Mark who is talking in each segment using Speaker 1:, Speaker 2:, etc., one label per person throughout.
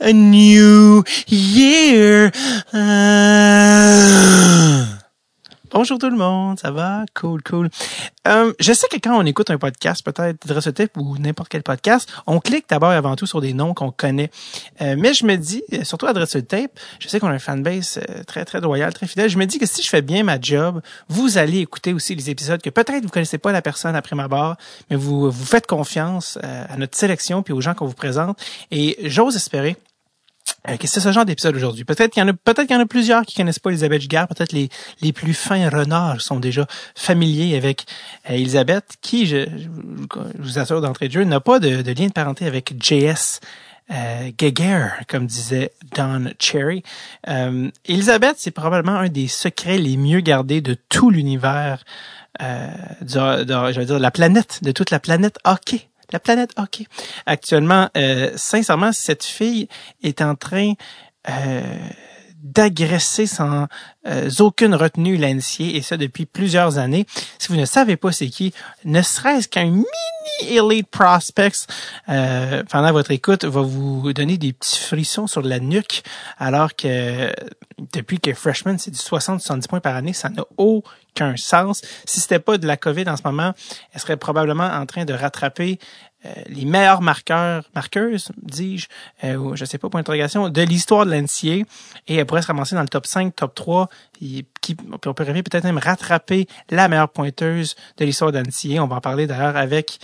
Speaker 1: a new year. Ah. Bonjour tout le monde, ça va? Cool, cool. Euh, je sais que quand on écoute un podcast, peut-être Dressotep ou n'importe quel podcast, on clique d'abord et avant tout sur des noms qu'on connaît. Euh, mais je me dis, euh, surtout à Tape, je sais qu'on a un fanbase euh, très, très loyal, très fidèle. Je me dis que si je fais bien ma job, vous allez écouter aussi les épisodes que peut-être vous connaissez pas la personne après ma barre, mais vous, vous faites confiance à notre sélection puis aux gens qu'on vous présente. Et j'ose espérer euh, que c'est ce genre d'épisode aujourd'hui? Peut-être qu'il y en a, peut-être qu'il y en a plusieurs qui connaissent pas Elisabeth Giguère. Peut-être les, les plus fins renards sont déjà familiers avec euh, Elisabeth, qui, je, je, vous assure d'entrée de jeu, n'a pas de, de, lien de parenté avec J.S. Euh, comme disait Don Cherry. Euh, Elisabeth, c'est probablement un des secrets les mieux gardés de tout l'univers, euh, de, de, dire, la planète, de toute la planète hockey la planète hockey. Actuellement, euh, sincèrement, cette fille est en train euh, d'agresser sans euh, aucune retenue Lancier, et ça depuis plusieurs années. Si vous ne savez pas c'est qui, ne serait-ce qu'un mini Elite Prospects euh, pendant votre écoute va vous donner des petits frissons sur la nuque, alors que depuis que Freshman, c'est du 60-70 points par année, ça n'a aucun sens. Si c'était pas de la COVID en ce moment, elle serait probablement en train de rattraper les meilleurs marqueurs, marqueuses, dis-je, euh, je sais pas, point d'interrogation, de l'histoire de l'NCA et elle pourrait se ramasser dans le top 5, top 3, et qui, on peut peut-être même rattraper la meilleure pointeuse de l'histoire de l'NCA. On va en parler d'ailleurs avec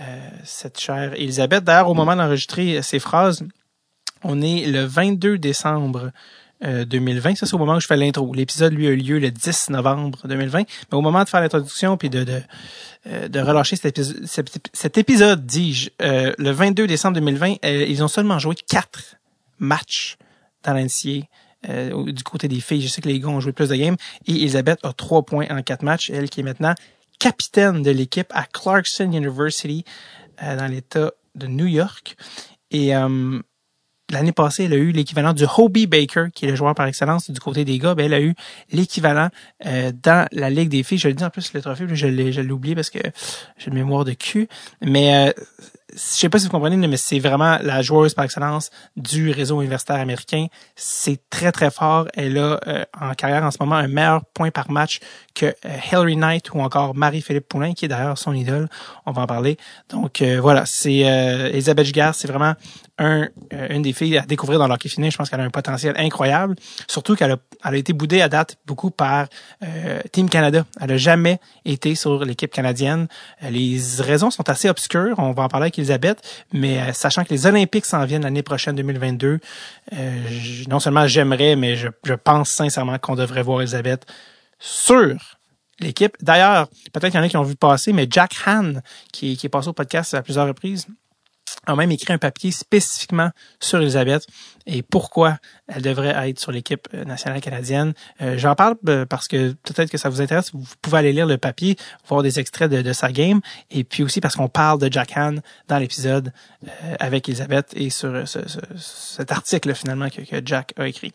Speaker 1: euh, cette chère Elisabeth. D'ailleurs, au moment d'enregistrer ces phrases, on est le 22 décembre 2020. Euh, Ça, c'est au moment où je fais l'intro. L'épisode, lui, a eu lieu le 10 novembre 2020. Mais au moment de faire l'introduction puis de, de, euh, de relâcher cet épisode, dis-je, euh, le 22 décembre 2020, ils ont seulement joué quatre matchs dans l'NCA. du côté des filles, je sais que les gars ont joué plus de games. Et Elisabeth a trois points en quatre matchs. Elle qui est maintenant capitaine de l'équipe à Clarkson University dans l'État de New York. Et l'année passée, elle a eu l'équivalent du Hobie Baker, qui est le joueur par excellence du côté des gars. Ben, elle a eu l'équivalent euh, dans la Ligue des filles. Je le dis en plus, le trophée, je l'ai oublié parce que j'ai une mémoire de cul. Mais euh, je sais pas si vous comprenez, mais c'est vraiment la joueuse par excellence du réseau universitaire américain. C'est très, très fort. Elle a euh, en carrière en ce moment un meilleur point par match que euh, Hillary Knight ou encore Marie-Philippe Poulin, qui est d'ailleurs son idole. On va en parler. Donc voilà, c'est Elisabeth Giguère, c'est vraiment un, euh, une des filles à découvrir dans l'hockey fini. Je pense qu'elle a un potentiel incroyable. Surtout qu'elle a, elle a été boudée à date beaucoup par euh, Team Canada. Elle a jamais été sur l'équipe canadienne. Euh, les raisons sont assez obscures. On va en parler avec Elisabeth. Mais sachant que les Olympiques s'en viennent l'année prochaine, 2022, non seulement j'aimerais, mais je, pense sincèrement qu'on devrait voir Elisabeth sur l'équipe. D'ailleurs, peut-être qu'il y en a qui ont vu passer, mais Jack Han, qui est passé au podcast à plusieurs reprises, a même écrit un papier spécifiquement sur Elisabeth et pourquoi elle devrait être sur l'équipe euh, nationale canadienne. Euh, j'en parle euh, parce que peut-être que ça vous intéresse. Vous pouvez aller lire le papier, voir des extraits de, sa game, et puis aussi parce qu'on parle de Jack Han dans l'épisode avec Elisabeth et sur cet article finalement que, Jack a écrit.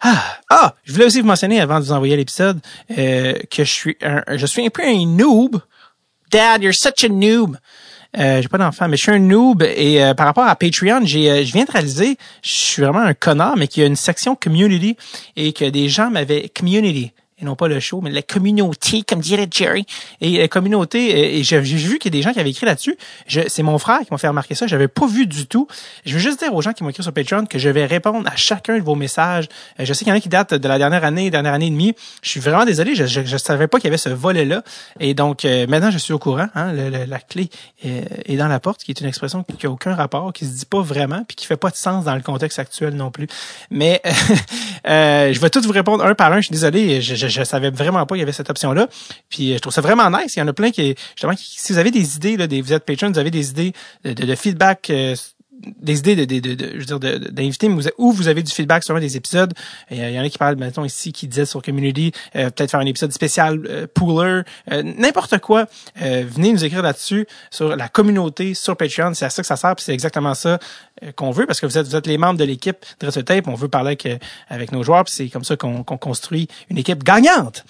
Speaker 1: Ah, ah, je voulais aussi vous mentionner avant de vous envoyer l'épisode que je suis un, je suis un peu un noob. Dad, you're such a noob. Euh, j'ai pas d'enfant, mais je suis un noob et euh, par rapport à Patreon, j'ai, euh, je viens de réaliser, je suis vraiment un connard, mais qu'il y a une section community et que des gens m'avaient community et non pas le show, mais la communauté, comme dirait Jerry. Et la communauté, et j'ai vu qu'il y a des gens qui avaient écrit là-dessus. C'est mon frère qui m'a fait remarquer ça. J'avais pas vu du tout. Je veux juste dire aux gens qui m'ont écrit sur Patreon que je vais répondre à chacun de vos messages. Euh, je sais qu'il y en a qui datent de la dernière année, dernière année et demie. Je suis vraiment désolé. Je, je, savais pas qu'il y avait ce volet-là. Et donc, euh, maintenant, je suis au courant. Hein, la clé est, dans la porte, qui est une expression qui n'a aucun rapport, qui se dit pas vraiment, puis qui fait pas de sens dans le contexte actuel non plus. Mais euh, je vais tout vous répondre un par un. Je suis désolé. Je savais vraiment pas qu'il y avait cette option-là. Puis euh, je trouve ça vraiment nice. Il y en a plein qui, justement, si vous avez des idées, là, des, vous êtes patron, vous avez des idées de, de, feedback, euh, des idées de, de, de, je veux dire, d'inviter, ou vous avez du feedback sur un des épisodes. Il y en a qui parlent, maintenant ici, qui disaient sur Community, euh, peut-être faire un épisode spécial euh, pooler, n'importe quoi. venez nous écrire là-dessus, sur la communauté, sur Patreon. C'est à ça que ça sert, puis c'est exactement ça qu'on veut, parce que vous êtes, vous êtes les membres de l'équipe de Tape. On veut parler avec, avec nos joueurs, puis c'est comme ça qu'on construit une équipe gagnante.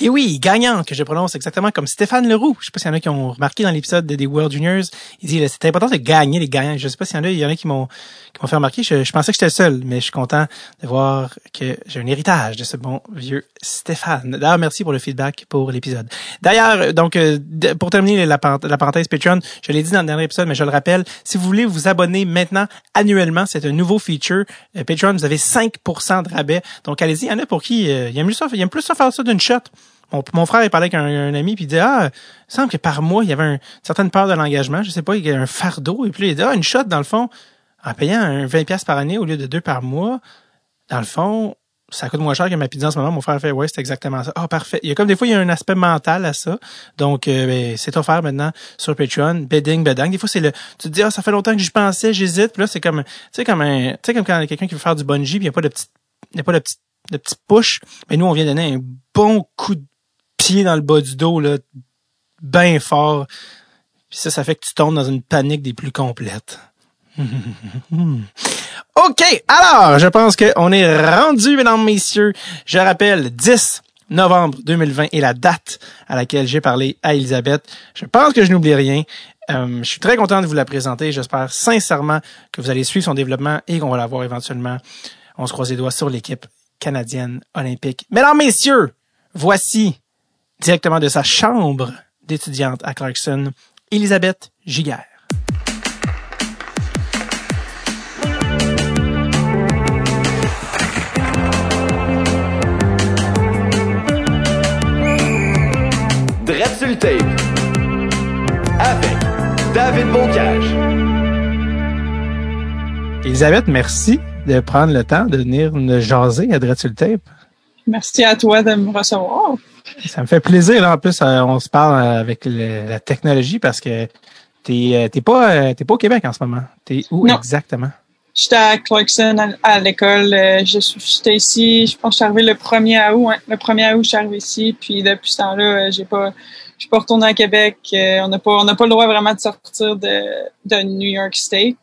Speaker 1: Et oui, gagnant, que je prononce exactement comme Stéphane Leroux. Je sais pas s'il y en a qui ont remarqué dans l'épisode des World Juniors. Il dit, c'est important de gagner les gagnants. Je sais pas s'il y en a, il y en a qui m'ont, qui m'ont fait remarquer. Je, pensais que j'étais le seul, mais je suis content de voir que j'ai un héritage de ce bon vieux Stéphane. D'ailleurs, merci pour le feedback pour l'épisode. D'ailleurs, donc, euh, pour terminer la, parenthèse Patreon, je l'ai dit dans le dernier épisode, mais je le rappelle, si vous voulez vous abonner maintenant annuellement, c'est un nouveau feature. Euh, Patreon, vous avez 5% de rabais. Donc, allez-y. Il y en a pour qui, euh, il aime ça, il plus ça faire ça d'une shot. Mon, frère, il parlait avec un, ami, puis il dit Ah, il semble que par mois, il y avait une certaine peur de l'engagement. Je sais pas, il y a un fardeau. Et puis il dit Ah, une shot, dans le fond, en payant un 20$ par année au lieu de deux par mois, dans le fond, ça coûte moins cher que ma pizza en ce moment. Mon frère fait Ouais, c'est exactement ça. Ah, parfait. Il y a comme des fois, il y a un aspect mental à ça. Donc, euh, ben, c'est offert maintenant sur Patreon. Bedding, bedang. Des fois, c'est le. Tu te dis, ah, ça fait longtemps que j'y pensais, j'hésite. Puis là, c'est comme. Tu sais, comme un. Tu sais, comme quand quelqu'un qui veut faire du bungee, puis il n'y a pas de petite. Il n'y a pas de petite de push. Mais nous, on vient donner un bon coup de pied dans le bas du dos, là, bien fort. Puis ça, ça fait que tu tombes dans une panique des plus complètes. OK, alors, je pense qu'on est rendu, mesdames, messieurs. Je rappelle, 10 novembre 2020 est la date à laquelle j'ai parlé à Elisabeth. Je pense que je n'oublie rien. Euh, je suis très content de vous la présenter. J'espère sincèrement que vous allez suivre son développement et qu'on va la voir éventuellement. On se croise les doigts sur l'équipe canadienne olympique. Mesdames, messieurs, voici directement de sa chambre d'étudiante à Clarkson, Elisabeth Giguère.
Speaker 2: Tape avec David Bocage.
Speaker 1: Elisabeth, merci de prendre le temps de venir nous jaser à Dread tape.
Speaker 3: Merci à toi de me recevoir.
Speaker 1: Ça me fait plaisir. En plus, euh, on se parle avec la technologie parce que t'es euh, t'es pas euh, t'es pas au Québec en ce moment. T'es où exactement?
Speaker 3: J'étais à Clarkson à, l'école. J'étais ici, je pense que je suis arrivé le 1er août. Le 1er août, je suis arrivé ici. Puis depuis ce temps-là, j'ai pas je suis pas retourné à Québec. on n'a pas on n'a pas le droit vraiment de sortir de, de New York State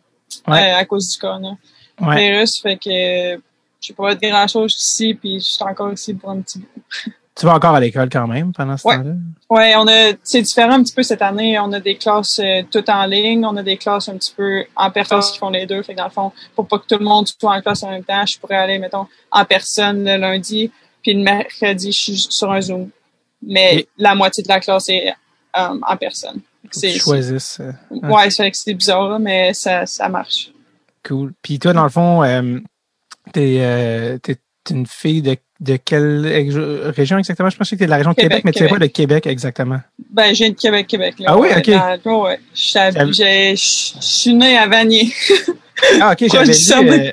Speaker 3: à cause du coronavirus. Ouais. Fait que je pas de grand chose ici, puis je suis encore ici pour un petit bout.
Speaker 1: Tu vas encore à l'école quand même pendant ce temps-là?
Speaker 3: Oui, on a, c'est différent un petit peu cette année. On a des classes euh, toutes en ligne. On a des classes un petit peu en personne qui font les deux. Fait que dans le fond, pour pas que tout le monde soit en classe en même temps, je pourrais aller, mettons, en personne le lundi, puis le mercredi, je suis sur un Zoom. Mais la moitié de la classe est euh, en personne.
Speaker 1: C'est, tu choisisses. Euh,
Speaker 3: ouais, c'est c'est bizarre, mais ça, ça marche.
Speaker 1: Cool. Puis toi, dans le fond, t'es, euh, une fille de, de quelle région exactement? Je pense que t'es de la région de Québec, mais tu sais pas de Québec exactement.
Speaker 3: Ben, j'ai de Québec, Québec.
Speaker 1: ah oui, OK.
Speaker 3: ouais. Je suis née à Vanier.
Speaker 1: ah, OK, j'avais vu, euh,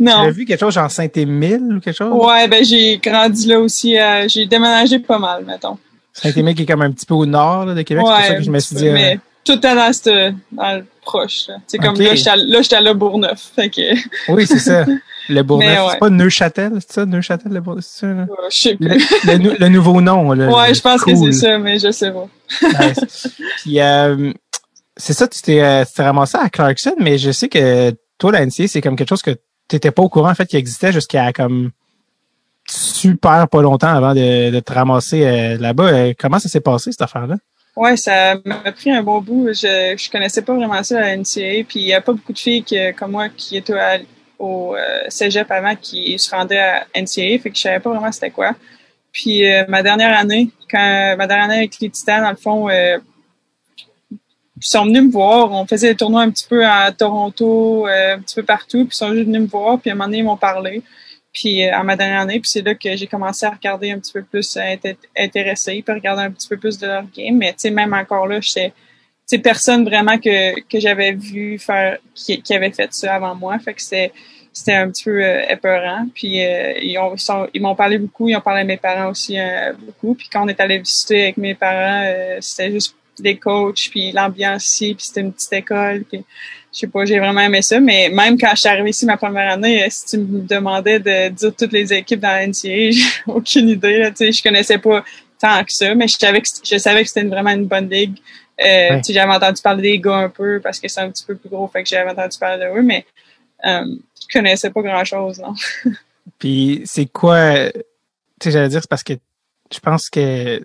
Speaker 1: non. vu quelque chose genre Saint-Émile ou quelque chose?
Speaker 3: Ouais, ben, j'ai grandi là aussi. Euh, j'ai déménagé pas mal, mettons.
Speaker 1: Saint-Émile qui est comme un petit peu au nord là, de Québec, c'est pour ça que je me suis dit...
Speaker 3: Mais tout à dans, proche. C'est comme là, j'étais à, là, Bourneuf. Fait que...
Speaker 1: oui, c'est ça. Le Bourneuf, c'est pas Neuchâtel, c'est ça? Neuchâtel, le Bourneuf, c'est ça? Là?
Speaker 3: je sais
Speaker 1: plus. Le, le, nouveau nom, là.
Speaker 3: Ouais, je pense que c'est ça, mais je sais pas.
Speaker 1: Puis, euh, c'est ça, tu t'es euh, ramassé à Clarkson, mais je sais que toi, la NCA, c'est comme quelque chose que tu n'étais pas au courant, en fait, qui existait jusqu'à comme super pas longtemps avant de, de te ramasser euh, là-bas. Euh, comment ça s'est passé, cette affaire-là?
Speaker 3: Ouais, ça m'a pris un bon bout. Je, je connaissais pas vraiment ça à la NCA, puis il y a pas beaucoup de filles comme moi qui étaient au euh, cégep avant qui se rendaient à NCA, fait que je savais pas vraiment c'était quoi. Puis euh, ma dernière année, quand ma dernière année avec les Titans, dans le fond, euh, ils sont venus me voir. On faisait des tournois un petit peu à Toronto, un petit peu partout, puis ils sont juste venus me voir, puis à un moment donné, ils m'ont parlé. Puis à ma dernière année, puis c'est là que j'ai commencé à regarder un petit peu plus, à être intéressé, puis regarder un petit peu plus de leur game. Mais tu sais, même encore là, j'étais c'est personne vraiment que, que j'avais vu faire qui, qui, avait fait ça avant moi. Fait que c'était c'était un petit peu euh, épeurant. Puis euh, ils ils m'ont parlé beaucoup, ils ont parlé à mes parents aussi euh, beaucoup. Puis quand on est allé visiter avec mes parents, euh, c'était juste des coachs, puis l'ambiance ici, puis c'était une petite école. Je sais pas, j'ai vraiment aimé ça. Mais même quand je suis arrivée ici ma première année, si tu me demandais de dire toutes les équipes dans la NCA, j'ai aucune idée. Là, je connaissais pas tant que ça, mais je savais que, je savais que c'était vraiment une bonne ligue. Euh, J'avais entendu parler des gars un peu parce que c'est un petit peu plus gros, fait que j'avais entendu parler de eux, mais euh, je connaissais pas grand-chose, non.
Speaker 1: Puis c'est quoi, tu sais, j'allais dire, c'est parce que je pense que tu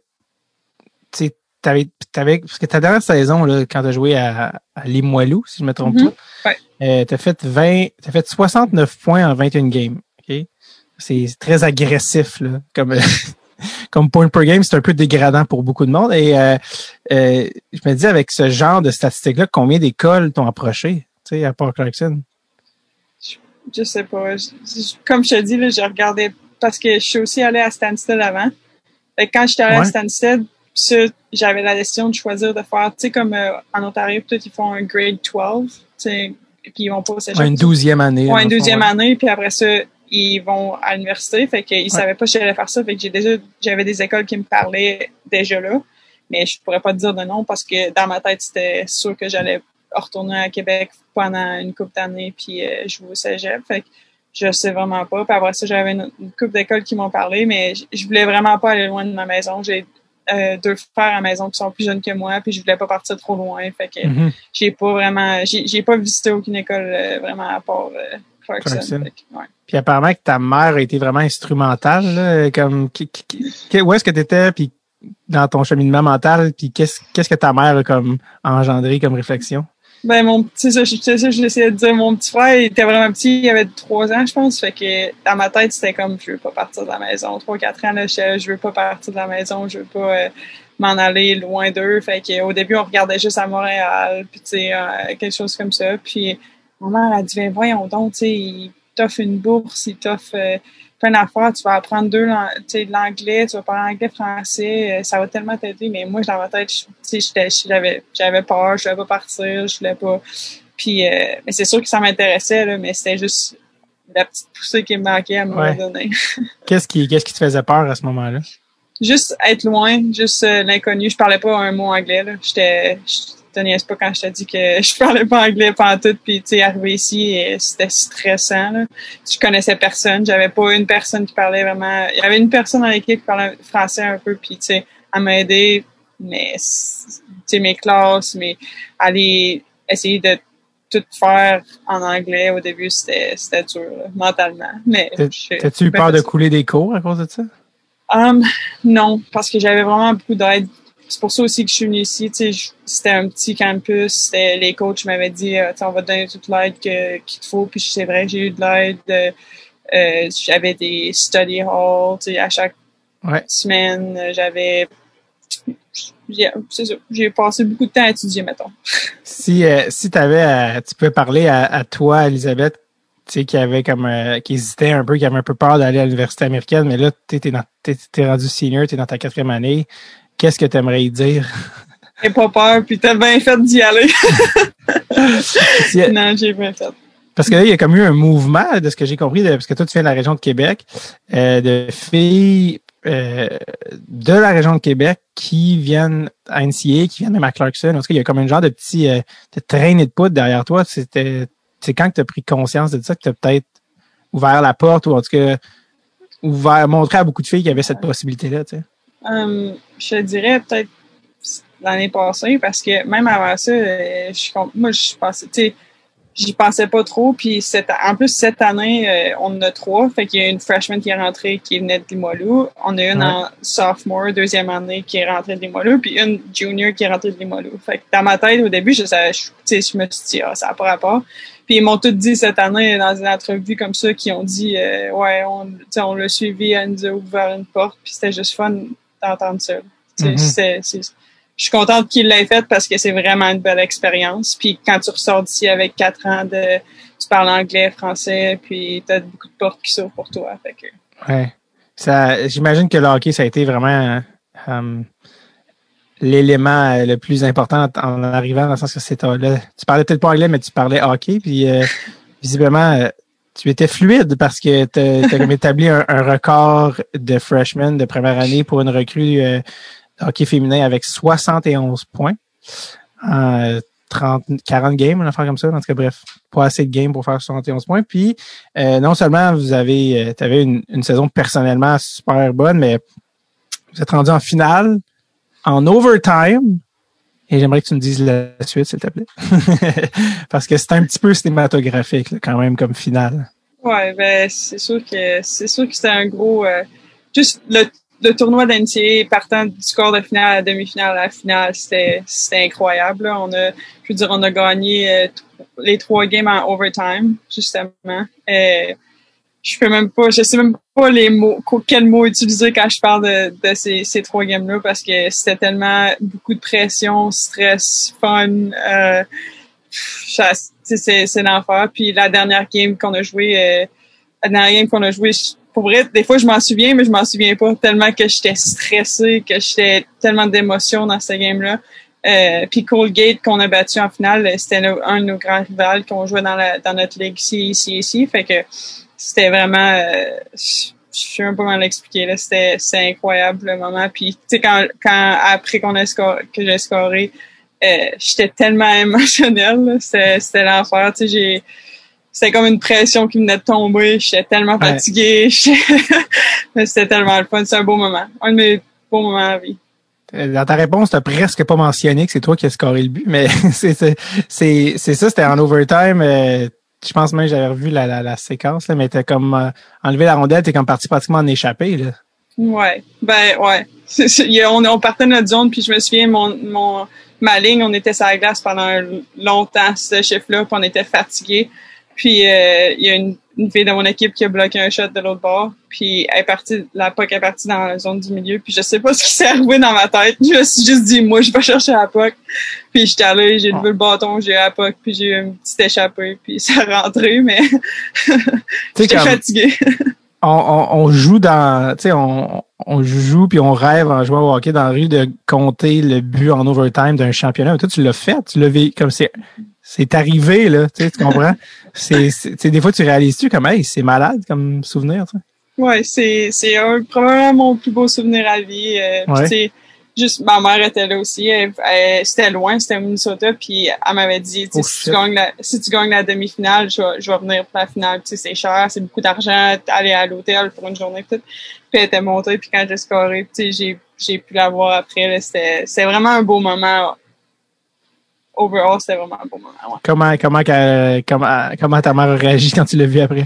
Speaker 1: sais, t'avais, t'avais, parce que ta dernière saison, là, quand t'as joué à, à Limoilou, si je me trompe
Speaker 3: Mhm.
Speaker 1: pas,
Speaker 3: Ouais.
Speaker 1: euh, t'as fait 20, t'as fait 69 points en 21 games. OK? C'est très agressif, là. Comme, comme point per game, c'est un peu dégradant pour beaucoup de monde. Et euh, euh, je me dis, avec ce genre de statistiques-là, combien d'écoles t'ont approché, tu sais, à Port Clarkson?
Speaker 3: Je sais pas. Je- je- comme je te dis, là, j'ai regardé parce que je suis aussi allée à Stansted avant. Fait que quand j'étais allée
Speaker 1: Ouais.
Speaker 3: à Stansted, ça, j'avais la décision de choisir de faire, tu sais, comme euh, en Ontario, peut-être ils font un grade 12, tu sais, puis ils vont pas au cégep.
Speaker 1: Ouais, une douzième année.
Speaker 3: Ouais, une douzième
Speaker 1: ouais.
Speaker 3: année, puis après ça, ils vont à l'université. Fait qu'ils savaient pas que j'allais faire ça. Fait que j'ai déjà, j'avais des écoles qui me parlaient déjà là. Mais je pourrais pas te dire de non parce que dans ma tête, c'était sûr que j'allais retourner à Québec pendant une couple d'années puis euh, jouer au cégep. Fait que je sais vraiment pas. Puis après ça, j'avais une, une couple d'écoles qui m'ont parlé, mais je, je voulais vraiment pas aller loin de ma maison. J'ai euh, deux frères à la maison qui sont plus jeunes que moi, puis je voulais pas partir trop loin. Fait que
Speaker 1: Mhm.
Speaker 3: j'ai pas vraiment, j'ai pas visité aucune école euh, vraiment à part euh, Clarkson. Que, ouais.
Speaker 1: Puis apparemment que ta mère a été vraiment instrumentale, là, comme qui- qui- qui- où est-ce que tu étais, puis dans ton cheminement mental, puis qu'est-ce qu'est-ce que ta mère a comme engendré comme réflexion?
Speaker 3: Ben mon petit, ça, de dire. Mon petit frère, il était vraiment petit, il avait trois ans, je pense. Fait que dans ma tête, c'était comme je veux pas partir de la maison. Trois, quatre ans, je, je veux pas partir de la maison, je veux pas euh, m'en aller loin d'eux. Fait que au début, on regardait juste à Montréal, puis tu sais, euh, quelque chose comme ça. Puis ma mère a dit ben voyons donc, tu sais, il t'offre une bourse, il t'offre euh, plein d'affaires, tu vas apprendre deux tu sais, l'anglais, tu vas parler anglais, français, euh, ça va tellement t'aider. Mais moi, dans ma tête, j'avais j'avais peur, je voulais pas partir, je voulais pas. Puis, euh, mais c'est sûr que ça m'intéressait, là, mais c'était juste la petite poussée qui me manquait à un moment
Speaker 1: Ouais.
Speaker 3: donné.
Speaker 1: Qu'est-ce qui qu'est-ce qui te faisait peur à ce moment-là?
Speaker 3: Juste être loin, juste euh, l'inconnu. Je parlais pas un mot anglais, là. J'étais, te niaise pas quand je t'ai dit que je parlais pas anglais pendant tout, puis tu sais, arrivé ici, c'était stressant, là. Je connaissais personne, j'avais pas une personne qui parlait vraiment. Il y avait une personne dans l'équipe qui parlait français un peu, puis tu sais, elle m'a aidé, mais tu sais, mes classes, mais aller essayer de tout faire en anglais au début, c'était dur, là, mentalement. Mais
Speaker 1: T'as-tu eu peur de couler des cours à cause de ça?
Speaker 3: Um, non, parce que j'avais vraiment beaucoup d'aide. C'est pour ça aussi que je suis venue ici. Tu c'était un petit campus. Les coachs m'avaient dit, euh, Tu on va te donner toute l'aide qu'il te faut. Puis c'est vrai, j'ai eu de l'aide. euh, euh, j'avais des study halls. Tu à chaque
Speaker 1: Ouais.
Speaker 3: semaine, j'avais. j'ai- passé beaucoup de temps à étudier, mettons.
Speaker 1: Si euh, si t'avais à- tu peux parler à, à toi, Elisabeth, tu sais, qui avait comme euh, qui hésitait un peu, qui avait un peu peur d'aller à l'université américaine, mais là, t'es dans t'es, t'es rendu senior, t'es dans ta quatrième année. Qu'est-ce que t'aimerais y dire?
Speaker 3: J'ai pas peur, puis t'as bien fait d'y aller. Non, j'ai bien fait.
Speaker 1: Parce que là, il y a comme eu un mouvement, de ce que j'ai compris, de- parce que toi, tu viens de la région de Québec, euh, de filles euh, de la région de Québec qui viennent à NCA, qui viennent même à Clarkson. En tout cas, il y a comme un genre de petit euh, de traînée de poudre derrière toi. C'était c'est quand que tu as pris conscience de ça que tu as peut-être ouvert la porte ou en tout cas ouvert, montré à beaucoup de filles qu'il y avait cette possibilité-là. Tu sais?
Speaker 3: Hum, je te dirais peut-être l'année passée parce que même avant ça, euh, je, moi je pensais, tu sais, j'y pensais pas trop. Puis cette, en plus cette année, euh, on en a trois. Fait qu'il y a une freshman qui est rentrée qui venait de Limoilou. On a une
Speaker 1: Ouais.
Speaker 3: en sophomore, deuxième année qui est rentrée de Limoilou, puis une junior qui est rentrée de Limoilou. Fait que dans ma tête au début, je savais, je, tu sais, je me suis dit ah, ça n'a pas rapport. Puis ils m'ont tout dit cette année dans une entrevue comme ça qui ont dit euh, ouais on, tu sais, on l'a suivi, elle nous a ouvert une porte, puis c'était juste fun d'entendre ça.
Speaker 1: Mhm.
Speaker 3: c'est- je suis contente qu'il l'ait fait parce que c'est vraiment une belle expérience. Puis quand tu ressors d'ici avec quatre ans de tu parles anglais, français, puis t'as beaucoup de portes qui s'ouvrent pour toi. Fait que
Speaker 1: Ouais. Ça, j'imagine que le hockey, ça a été vraiment euh, l'élément euh, le plus important en arrivant, dans le sens que c'est euh, là, tu parlais peut-être pas anglais, mais tu parlais hockey, puis euh, visiblement tu étais fluide parce que tu as établi un, un record de freshman de première année pour une recrue euh, hockey féminin avec 71 points euh, 30, 40 games, une affaire comme ça. En tout cas, bref, pas assez de games pour faire 71 points. Puis, euh, non seulement vous avez, euh, avais une, une saison personnellement super bonne, mais vous êtes rendu en finale, en overtime. Et j'aimerais que tu me dises la suite, s'il te plaît. Parce que c'est un petit peu cinématographique, quand même, comme finale.
Speaker 3: ouais, ben c'est sûr que c'est sûr que c'était un gros. euh, juste le le tournoi d'NCA partant du score de finale à la demi-finale à la finale, c'était incroyable. On a, je veux dire, on a gagné euh, les trois games en overtime justement. Euh, je peux même pas, je sais même pas les mots, qu- quels mots utiliser quand je parle de, ces, ces trois games-là parce que c'était tellement beaucoup de pression, stress, fun. Euh, c'est l'enfer. Puis la dernière game qu'on a joué, euh, la dernière game qu'on a joué, pour vrai, des fois je m'en souviens, mais je m'en souviens pas tellement que j'étais stressée, que j'étais tellement d'émotions dans cette game-là. Euh, puis Colgate qu'on a battu en finale, c'était un de nos grands rivales qu'on jouait dans la dans notre ligue ici, ici, ici. Fait que c'était vraiment euh, je je sais même pas comment l'expliquer là. C'était c'est incroyable le moment. Puis tu sais quand quand après qu'on a scoré que j'ai scoré euh, j'étais tellement émotionnelle c'était c'était l'enfer. Tu sais j'ai c'était comme une pression qui venait de tomber. J'étais tellement fatiguée. C'était tellement le fun. C'est un beau moment. Un de mes beaux moments à la vie.
Speaker 1: Euh, Dans ta réponse, t'as presque pas mentionné que c'est toi qui as scoré le but, mais c'est c'est c'est c'est ça, c'était en overtime. euh, je pense même que j'avais revu la, la, la séquence, là, mais t'as comme euh, enlevé la rondelle, t'es comme parti pratiquement en échappé. Là.
Speaker 3: Ouais, ben ouais. A- on, on partait de notre zone, puis je me souviens, mon, mon, ma ligne, on était sur la glace pendant longtemps, ce chiffre-là, puis on était fatigués. Puis euh, il y a une, une fille de mon équipe qui a bloqué un shot de l'autre bord, puis elle est partie, la puck est partie dans la zone du milieu, puis je sais pas ce qui s'est arrivé dans ma tête. Je me suis juste dit, moi, je vais chercher la puck. Puis j'étais allé, j'ai levé le bâton, j'ai eu la puck, puis j'ai eu une petite échappée, puis ça a rentré, mais j'étais fatiguée.
Speaker 1: on, on, on joue dans, tu sais, on, on joue puis on rêve en jouant au hockey dans la rue de compter le but en overtime d'un championnat. Mais toi, tu l'as fait, tu l'as vécu comme c'est, c'est arrivé là, tu sais, tu comprends? c'est, des fois, tu réalises-tu comme, hey, c'est malade comme souvenir, tu sais?
Speaker 3: Ouais, c'est probablement mon plus beau souvenir à vie. Euh,
Speaker 1: Ouais.
Speaker 3: juste ma mère était là aussi. Elle, elle- c'était loin, c'était au Minnesota, puis elle m'avait dit,
Speaker 1: Oh,
Speaker 3: si tu gagnes la si tu gagnes la demi-finale, je vais je vais venir pour la finale. Tu sais, c'est cher, c'est beaucoup d'argent, aller à l'hôtel pour une journée tout. Puis elle était montée, puis quand j'ai scoré, tu sais, j'ai j'ai pu la voir après. c'était vraiment un beau moment. Overall, c'était vraiment un beau moment. Ouais.
Speaker 1: Comment, comment, comment, comment ta mère a réagi quand tu l'as vu après?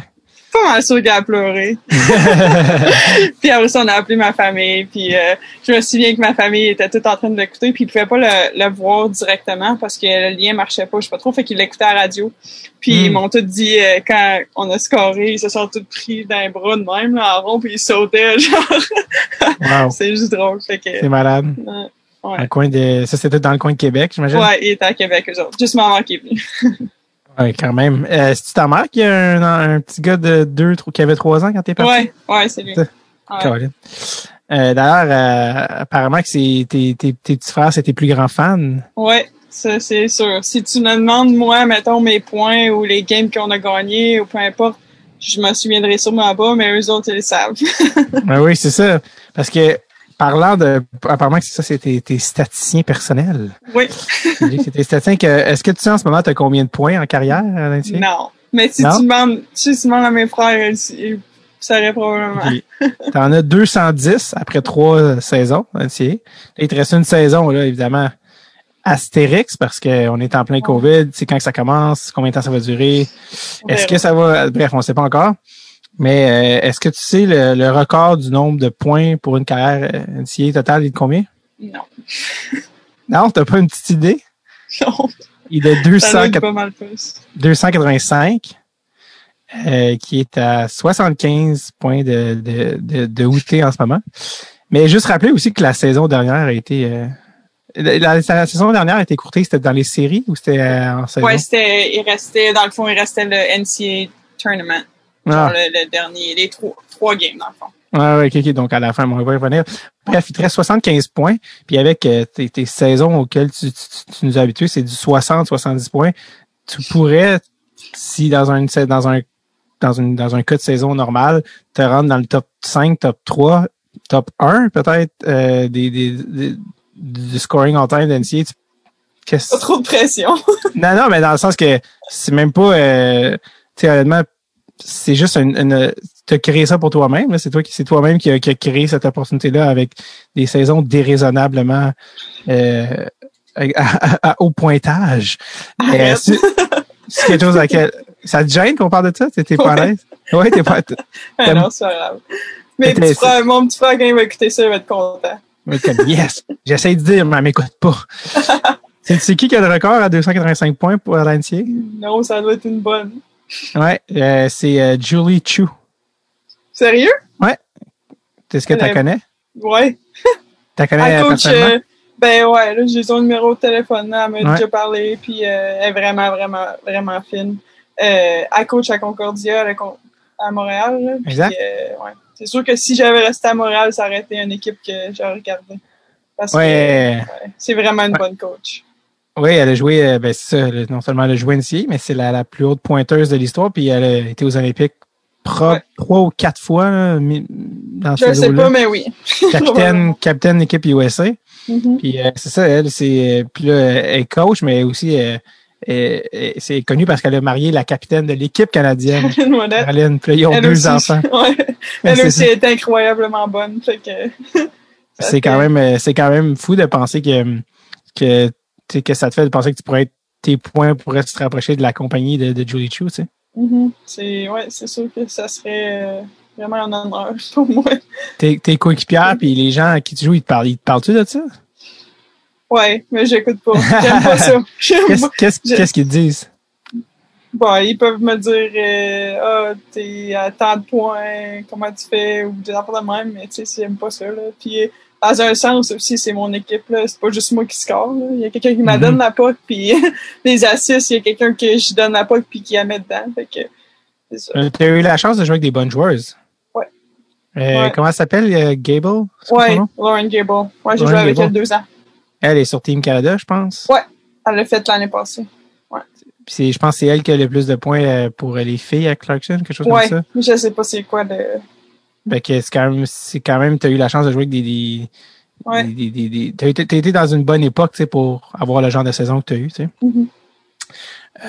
Speaker 3: Pas mal sûr qu'elle a pleuré. puis après ça, on a appelé ma famille. Puis euh, je me souviens que ma famille était toute en train de l'écouter. Puis ils pouvaient pas le, le voir directement parce que le lien marchait pas, je sais pas trop. Fait qu'ils l'écoutaient à la radio. Puis
Speaker 1: Mm.
Speaker 3: ils m'ont tout dit euh, quand on a scoré, ils se sont tous pris dans les bras de même là, en rond puis ils sautaient. Genre,
Speaker 1: Wow,
Speaker 3: c'est juste drôle. Fait que
Speaker 1: c'est malade. Dans
Speaker 3: ouais.
Speaker 1: le coin de, ça, c'était dans le coin de Québec, j'imagine?
Speaker 3: ouais, il était à Québec eux autres. Juste maman qui est venue.
Speaker 1: Ouais, quand même. Euh, c'est ta mère qui a un, un petit gars de deux, trois- qui avait trois ans quand t'es parti?
Speaker 3: Ouais, ouais, c'est lui. Ouais.
Speaker 1: Euh, D'ailleurs, euh, apparemment que tes, tes, tes petits frères, c'est tes plus grands fans.
Speaker 3: Ouais, ça c'est sûr. Si tu me demandes, moi, mettons mes points ou les games qu'on a gagnés ou peu importe, je me souviendrai sûrement pas, mais eux autres, ils le savent.
Speaker 1: Ben oui, c'est ça. Parce que parlant de. Apparemment que c'est ça, c'est tes, tes statisticiens personnels.
Speaker 3: oui,
Speaker 1: Tu c'est tes statisticiens que. Est-ce que tu sais en ce moment, tu as combien de points en carrière, Nancy?
Speaker 3: non. Mais si
Speaker 1: Non?
Speaker 3: tu demandes, si tu demandes à mes frères, ils, sauraient probablement.
Speaker 1: Ok. T'en as 210 après trois saisons, Nancy. Il te reste une saison, là, évidemment, astérix, parce qu'on est en plein COVID. C'est quand que ça commence, combien de temps ça va durer? Est-ce que ça va. Bref, on ne sait pas encore. Mais euh, est-ce que tu sais le, le record du nombre de points pour une carrière euh, NCAA totale, il est de combien?
Speaker 3: Non.
Speaker 1: Non, t'as pas une petite idée?
Speaker 3: Non.
Speaker 1: Il est de
Speaker 3: Ça
Speaker 1: 200
Speaker 3: doit être pas mal plus.
Speaker 1: 285, euh, qui est à 75 points de, de, de, de outé en ce moment. Mais juste rappeler aussi que la saison dernière a été... euh, la, la- la saison dernière a été courtée, c'était dans les séries ou c'était euh, en saison?
Speaker 3: C'était, il restait, dans le fond, il restait le NCAA Tournament. Genre
Speaker 1: ah,
Speaker 3: le, le dernier, les trois, trois games, dans le fond.
Speaker 1: ouais, ouais, ok, ok, donc à la fin, on va y revenir. Bref, il te reste 75 points, puis avec euh, tes, tes saisons auxquelles tu, tu, tu nous as habitués, c'est du 60-70 points. Tu pourrais, si dans un, dans un dans une dans un cas de saison normal, te rendre dans le top 5, top 3, top 1 peut-être euh, des, des, des- du scoring en time d'NCA.
Speaker 3: Pas trop de pression.
Speaker 1: Non, non, mais dans le sens que c'est même pas euh, honnêtement, c'est juste une, une tu as créé ça pour toi-même. C'est toi qui c'est toi-même qui qui a créé cette opportunité-là avec des saisons déraisonnablement euh, à, à- à haut pointage.
Speaker 3: Arrête.
Speaker 1: c'est quelque chose à laquelle. Ça te gêne qu'on parle de ça? T'es pas à
Speaker 3: Ouais.
Speaker 1: l'aise? Oui, t'es pas.
Speaker 3: Ah non, c'est pas grave. Mais
Speaker 1: C'était-
Speaker 3: petit frère, mon petit frère, quand il va écouter ça, il va être content.
Speaker 1: Yes! J'essaie de dire, mais elle m'écoute pas. C'est qui qui a le record à 285 points pour la NCAA?
Speaker 3: Non, ça doit être une bonne.
Speaker 1: Ouais, euh, c'est euh, Julie Chu.
Speaker 3: Sérieux?
Speaker 1: Est-ce que tu la connais?
Speaker 3: Ouais.
Speaker 1: Tu la connais
Speaker 3: Elle
Speaker 1: euh,
Speaker 3: coach,
Speaker 1: personnellement?
Speaker 3: euh, ben ouais, là, j'ai son numéro de téléphone, là, elle m'a
Speaker 1: Ouais.
Speaker 3: déjà parlé, puis elle est vraiment, vraiment, vraiment fine. Elle coach à Concordia, elle con- à Montréal, là, puis,
Speaker 1: Exact.
Speaker 3: ouais. C'est sûr que si j'avais resté à Montréal, ça aurait été une équipe que j'aurais regardée. Parce
Speaker 1: Ouais.
Speaker 3: que ouais, c'est vraiment une
Speaker 1: Ouais.
Speaker 3: bonne coach.
Speaker 1: Oui, elle a joué, euh, ben, c'est ça, non seulement elle a joué NCAA, mais c'est la, la plus haute pointeuse de l'histoire, puis elle a été aux Olympiques
Speaker 3: Ouais.
Speaker 1: trois ou quatre fois là, dans
Speaker 3: Je
Speaker 1: ce
Speaker 3: sais pas, mais oui.
Speaker 1: Capitaine, capitaine équipe USA.
Speaker 3: Mhm.
Speaker 1: Puis euh, c'est ça, elle, c'est. Puis là, elle est coach, mais aussi euh, c'est connu parce qu'elle a marié la capitaine de l'équipe canadienne. Caroline. Puis là, ils ont
Speaker 3: Elle
Speaker 1: deux
Speaker 3: aussi,
Speaker 1: enfants.
Speaker 3: ouais. Elle
Speaker 1: c'est
Speaker 3: aussi est incroyablement bonne. Que,
Speaker 1: C'est quand même, c'est quand même fou de penser que que sais, que ça te fait de penser que tu pourrais être tes points pourraient se rapprocher de la compagnie de, de Julie Chu, tu sais?
Speaker 3: Mhm. C'est ouais, sûr que ça serait euh, vraiment un honneur pour moi.
Speaker 1: Tes, tes coéquipières puis les gens à qui tu joues, ils te parlent, ils te parlent-tu de ça?
Speaker 3: Ouais, mais j'écoute pas. J'aime pas ça.
Speaker 1: Qu'est-ce qu'est-ce qu'est-ce qu'ils te disent?
Speaker 3: Bon, ils peuvent me dire euh, ah t'es à tant de points, comment tu fais ou des affaires de même, mais tu sais j'aime pas ça là. Puis dans un sens aussi c'est mon équipe là, c'est pas juste moi qui score. Là. Il y a quelqu'un qui m'a
Speaker 1: Mhm.
Speaker 3: donne la puck puis les assists, il y a quelqu'un que je donne la puck puis qui la met dedans. Fait que c'est ça.
Speaker 1: Euh, Tu as eu la chance de jouer avec des bonnes joueuses.
Speaker 3: Ouais.
Speaker 1: Euh,
Speaker 3: Ouais.
Speaker 1: Comment elle s'appelle? euh, Gable?
Speaker 3: Ouais? Lauren Gable. Ouais, j'ai joué avec
Speaker 1: Gable.
Speaker 3: elle deux ans.
Speaker 1: Elle est sur Team Canada, je pense.
Speaker 3: Ouais. Elle l'a fait l'année passée.
Speaker 1: Puis c'est- je pense que c'est elle qui a le plus de points pour les filles à Clarkson, quelque chose
Speaker 3: Ouais,
Speaker 1: comme ça.
Speaker 3: je sais pas c'est quoi de.
Speaker 1: Fait que c'est quand même, c'est quand même, t'as eu la chance de jouer avec des, des,
Speaker 3: Ouais.
Speaker 1: des, des, des- t'as été, t'as été dans une bonne époque, tu sais, pour avoir le genre de saison que t'as eu, tu sais.
Speaker 3: Mhm.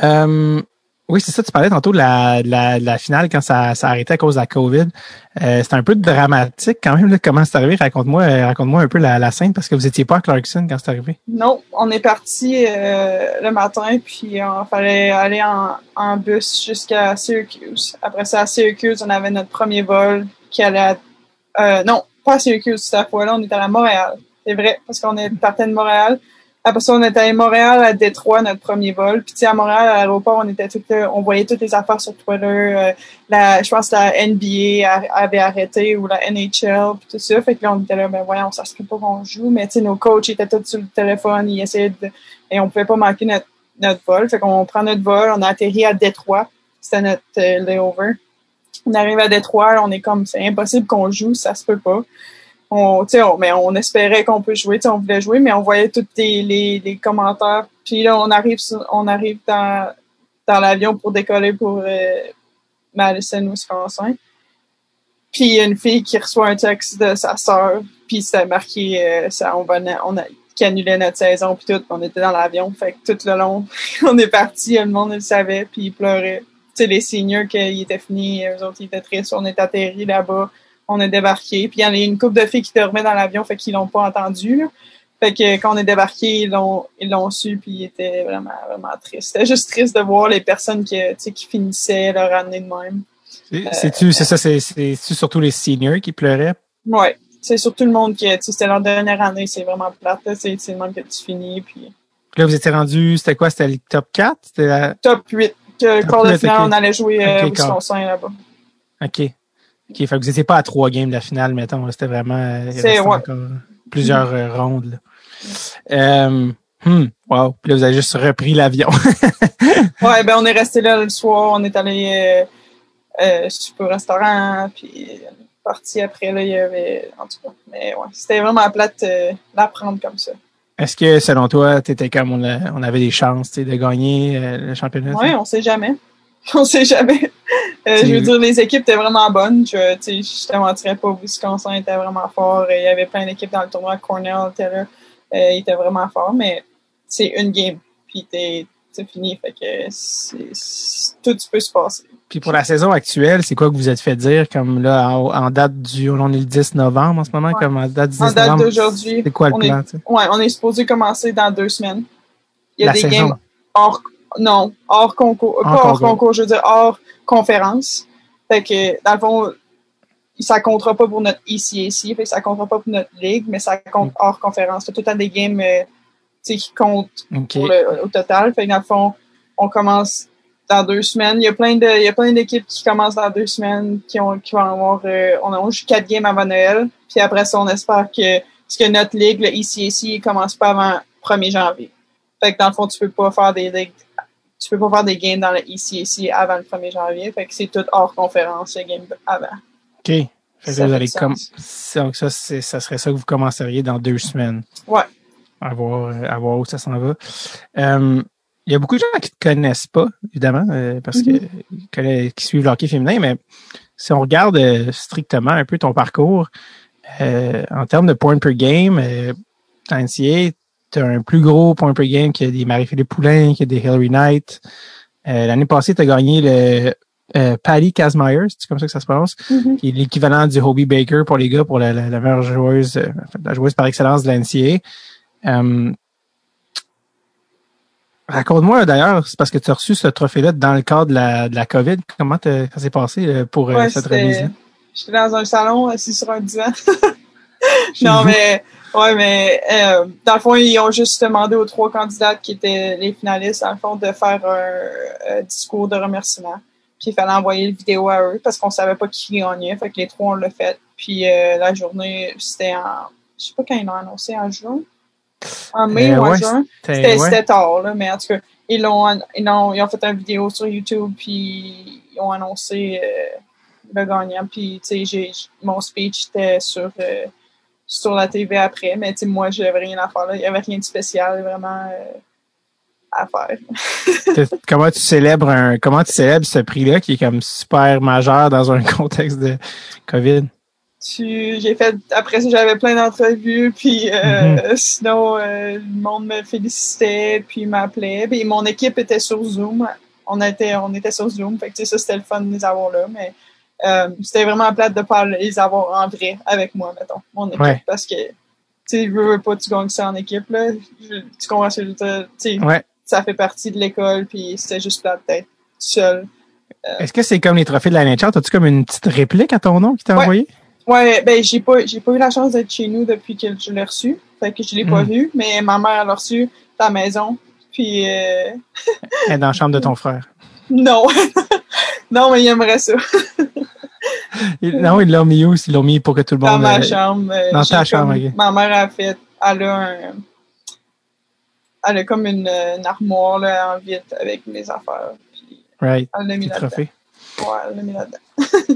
Speaker 1: Euh, oui, c'est ça, tu parlais tantôt de la, de la, de la finale quand ça, ça a arrêté à cause de la COVID. Euh, c'était un peu dramatique quand même, là, comment c'est arrivé? Raconte-moi, euh, raconte-moi un peu la, la scène parce que vous étiez pas à Clarkson quand c'est arrivé.
Speaker 3: Non, on est parti euh, le matin, puis il fallait aller en, en bus jusqu'à Syracuse. Après ça, à Syracuse, on avait notre premier vol allait à, euh, non, pas à Syracuse cette fois-là, on était à Montréal. C'est vrai, parce qu'on est parti de Montréal. Après ça, on était à Montréal à Détroit, notre premier vol. Puis à Montréal, à l'aéroport, on était tout, on voyait toutes les affaires sur Twitter. euh, la, je pense que la NBA a- avait arrêté ou la NHL puis tout ça. Fait que là, on était là, ben voyons, ça se peut pas qu'on joue. Mais tu nos coachs étaient tous sur le téléphone, ils essayaient de, et on pouvait pas manquer notre, notre vol. Fait qu'on prend notre vol, on a atterri à Détroit. C'était notre euh, layover. On arrive à Détroit, on est comme, c'est impossible qu'on joue, ça se peut pas. On, on, mais on espérait qu'on peut jouer, on voulait jouer, mais on voyait tous les, les, les commentaires. Puis là, on arrive, on arrive dans, dans l'avion pour décoller pour euh, Madison, Wisconsin. Puis il y a une fille qui reçoit un texte de sa sœur, puis c'était marqué euh, ça, on, venait, on a qui notre saison, puis tout, on était dans l'avion. Fait que tout le long, on est parti, le monde le savait, puis ils pleuraient. Tu sais, les seniors, qu'ils étaient finis, eux autres, ils étaient tristes. On est atterri là-bas, on a débarqué. Puis il y en a une couple de filles qui dormaient dans l'avion, fait qu'ils l'ont pas entendu. là. Fait que quand on est débarqué, ils l'ont, ils l'ont su, puis ils étaient vraiment, vraiment tristes. C'était juste triste de voir les personnes qui, qui finissaient leur année de même.
Speaker 1: C'est- C'est-tu, c'est ça, c'est, surtout les seniors qui pleuraient?
Speaker 3: Ouais. C'est surtout le monde qui, tu sais, c'était leur dernière année, c'est vraiment plate. C'est, le monde que tu finis, puis
Speaker 1: Puis là, vous étiez rendu, c'était quoi? C'était le top 4? C'était la...
Speaker 3: top 8. Que, quart de
Speaker 1: 8,
Speaker 3: finale,
Speaker 1: ok.
Speaker 3: on allait jouer euh,
Speaker 1: Ok, quart.
Speaker 3: Wisconsin là-bas.
Speaker 1: OK. OK. Fait que vous étiez pas à trois games de la finale, mettons. C'était vraiment, euh,
Speaker 3: ouais.
Speaker 1: encore plusieurs euh, rondes, là. Euh, hmm, wow. Puis là, vous avez juste repris l'avion.
Speaker 3: Ouais, ben on est resté là le soir, on est allé euh, euh, au restaurant, puis on est parti après, là, il y avait, en tout cas, mais ouais, c'était vraiment plate euh, d'apprendre comme ça.
Speaker 1: Est-ce que, selon toi, t'étais comme on, a- on avait des chances de gagner euh, le championnat?
Speaker 3: Ouais, on sait jamais. On sait jamais. Euh, je veux dire, les équipes étaient vraiment bonnes. Je, je te mentirais pas, Wisconsin était vraiment fort. Il y avait plein d'équipes dans le tournoi. Cornell était là. Euh, il était vraiment fort, mais c'est une game. Puis t'es, c'est fini. Fait que tout peut se passer.
Speaker 1: Puis pour la saison actuelle, c'est quoi que vous êtes fait dire comme là en, en date du on est le 10 novembre en ce moment
Speaker 3: Ouais.
Speaker 1: comme en date du 10
Speaker 3: En date
Speaker 1: novembre.
Speaker 3: d'aujourd'hui,
Speaker 1: C'est quoi le
Speaker 3: on
Speaker 1: plan sais?
Speaker 3: Ouais, on est supposé commencer dans deux semaines. Il y a
Speaker 1: La
Speaker 3: des
Speaker 1: saison.
Speaker 3: games hors, non, hors concours, pas hors
Speaker 1: concours.
Speaker 3: je veux dire hors conférence. Fait que, dans le fond, ça comptera pas pour notre ECAC, fait que ça comptera pas pour notre ligue, mais ça compte hors conférence. C'est tout le temps des games euh, qui pour le- au total. Fait que dans le fond, on commence dans deux semaines. Il y a plein de, il y a plein d'équipes qui commencent dans deux semaines, qui ont, qui vont avoir, euh, on a juste quatre games avant Noël. Puis après ça, on espère que, parce que notre ligue, le ECAC, il commence pas avant 1er janvier. Fait que dans le fond, tu peux pas faire des ligues, tu peux pas faire des games dans le ECAC avant le 1er janvier. Fait que c'est tout hors conférence, les games avant.
Speaker 1: OK. Fait que
Speaker 3: Ça
Speaker 1: vous allez comme, ça, ça serait ça que vous commenceriez dans deux semaines.
Speaker 3: Ouais.
Speaker 1: À voir, euh, à voir où ça s'en va. Euh, il y a beaucoup de gens qui te connaissent pas, évidemment, euh, parce
Speaker 3: Mhm.
Speaker 1: que qui connaissent- qui suivent le hockey féminin, mais si on regarde euh, strictement un peu ton parcours, en termes de points per game, euh, tu as un plus gros point per game que des Marie-Philippe Poulain, que des Hillary Knight. L'année passée, tu as gagné le euh, Patty Kazmaier, c'est comme ça que ça se prononce,
Speaker 3: Mhm.
Speaker 1: qui est l'équivalent du Hobie Baker pour les gars, pour la, la, la meilleure joueuse, euh, la joueuse par excellence de la NCAA. Euh, Raconte-moi d'ailleurs, c'est parce que tu as reçu ce trophée-là dans le cadre de la, de la COVID. Comment ça s'est passé euh, pour euh,
Speaker 3: Ouais,
Speaker 1: cette remise-là?
Speaker 3: J'étais dans un salon assis sur un divan. Non,
Speaker 1: vous?
Speaker 3: mais ouais, mais euh, dans le fond, ils ont juste demandé aux trois candidates qui étaient les finalistes, dans le fond, de faire un, discours de remerciement. Puis il fallait envoyer le vidéo à eux parce qu'on savait pas qui gagnait. Fait que les trois, on l'a fait. Puis euh, la journée, c'était en. Je sais pas quand ils l'ont annoncé, en juin. En mai ou en juin. C'était tard, là, mais en tout cas, ils ont, ils ont fait une vidéo sur YouTube, puis ils ont annoncé euh, le gagnant. Puis, tu sais, mon speech était sur, euh, sur la TV après, mais tu sais, moi, j'avais rien à faire là. Il n'y avait rien de spécial vraiment euh, à faire.
Speaker 1: Comment tu célèbres un, comment tu célèbres ce prix-là qui est comme super majeur dans un contexte de COVID?
Speaker 3: Tu- J'ai fait, après ça, j'avais plein d'entrevues, puis euh, sinon, euh, le monde me félicitait, puis m'appelait. Puis mon équipe était sur Zoom. On était, on était sur Zoom, fait que tu sais, ça, c'était le fun de les avoir là, mais euh, c'était vraiment plate de pas les avoir en vrai avec moi, mettons, mon équipe,
Speaker 1: Ouais.
Speaker 3: parce que, tu sais, veux, veux pas, tu gagnes ça en équipe, là. Je- tu comprends ce que je veux
Speaker 1: Ouais.
Speaker 3: ça fait partie de l'école, puis c'était juste plate d'être seul.
Speaker 1: Est-ce que c'est comme les trophées de la NHL? As-tu comme une petite réplique à ton nom qui t'a
Speaker 3: Ouais.
Speaker 1: envoyé?
Speaker 3: Ouais, ben j'ai pas j'ai pas eu la chance d'être chez nous depuis que je l'ai reçu. Fait que je l'ai pas
Speaker 1: Mm.
Speaker 3: vu, mais ma mère l'a reçu à la maison. Puis euh,
Speaker 1: Elle est dans la chambre de ton frère.
Speaker 3: non. non, mais il aimerait ça.
Speaker 1: Non, ils l'ont mis où? Ils l'ont mis pour que tout le
Speaker 3: Dans
Speaker 1: monde.
Speaker 3: ma
Speaker 1: euh,
Speaker 3: chambre. euh,
Speaker 1: dans
Speaker 3: j'ai
Speaker 1: ta chambre,
Speaker 3: comme-
Speaker 1: ok.
Speaker 3: Ma mère a fait elle a un elle a comme une, une armoire là, en vitre avec mes affaires. Puis
Speaker 1: Right.
Speaker 3: elle l'a mis là-dedans. Ouais, elle l'a mis là-dedans.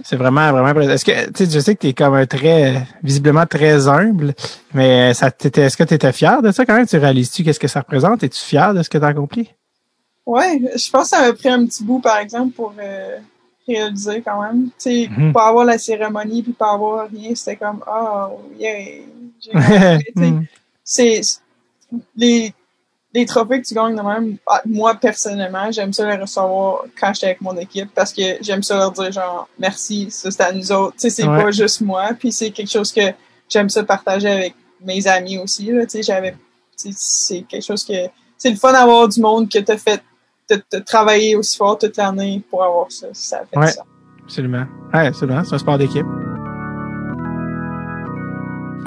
Speaker 1: C'est vraiment, vraiment. Est-ce que, tu sais, je sais que t'es comme un très, visiblement très humble, mais ça t'était, est-ce que t'étais fier de ça quand même? Tu réalises-tu qu'est-ce que ça représente? Es-tu fier de ce que t'as accompli?
Speaker 3: Ouais, je pense que ça m'a pris un petit bout, par exemple, pour euh, réaliser quand même. Tu sais,
Speaker 1: Mhm.
Speaker 3: pas avoir la cérémonie puis pas avoir rien, c'était comme, oh, yeah, j'ai. Tu
Speaker 1: Hmm.
Speaker 3: c'est les, les trophées que tu gagnes de même, ah, moi personnellement, j'aime ça les recevoir quand j'étais avec mon équipe parce que j'aime ça leur dire genre merci, ça c'est à nous autres. Tu sais, c'est
Speaker 1: Ouais.
Speaker 3: pas juste moi, puis c'est quelque chose que j'aime ça partager avec mes amis aussi. Là, tu sais, j'avais, tu sais, c'est quelque chose que c'est le fun d'avoir du monde que t'as fait, t'as t'as travaillé aussi fort toute l'année pour avoir ça. Ça fait
Speaker 1: Ouais.
Speaker 3: ça.
Speaker 1: Absolument. Ouais, absolument. C'est un sport d'équipe.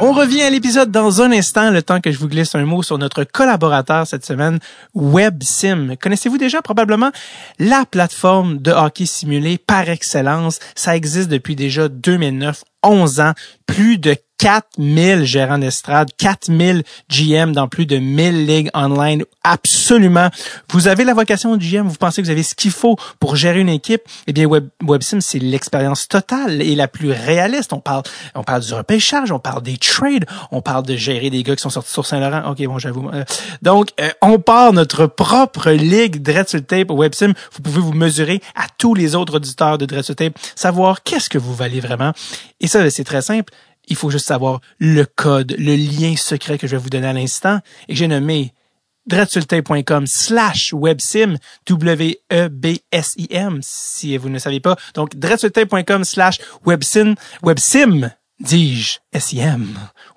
Speaker 1: On revient à l'épisode dans un instant, le temps que je vous glisse un mot sur notre collaborateur cette semaine, WebSim. Connaissez-vous déjà probablement la plateforme de hockey simulé par excellence? Ça existe depuis déjà 2009, 11 ans, plus de 4000 gérants d'estrade, 4000 GM dans plus de 1000 ligues online. Absolument. Vous avez la vocation de GM, vous pensez que vous avez ce qu'il faut pour gérer une équipe? Eh bien, Web, WebSim, c'est l'expérience totale et la plus réaliste. On parle, on parle du repêchage, on parle des trades, on parle de gérer des gars qui sont sortis sur Saint-Laurent. OK, bon, j'avoue. Euh, donc, euh, on part notre propre ligue Dread sur le Tape WebSim. Vous pouvez vous mesurer à tous les autres auditeurs de Dread sur le Tape, savoir qu'est-ce que vous valez vraiment. Et ça, c'est très simple. Il faut juste savoir le code, le lien secret que je vais vous donner à l'instant et j'ai nommé dreadsultape.com slash websim, W-E-B-S-I-M, si vous ne savez pas. Donc, dreadsultape.com slash websim, websim, dis-je, SIM.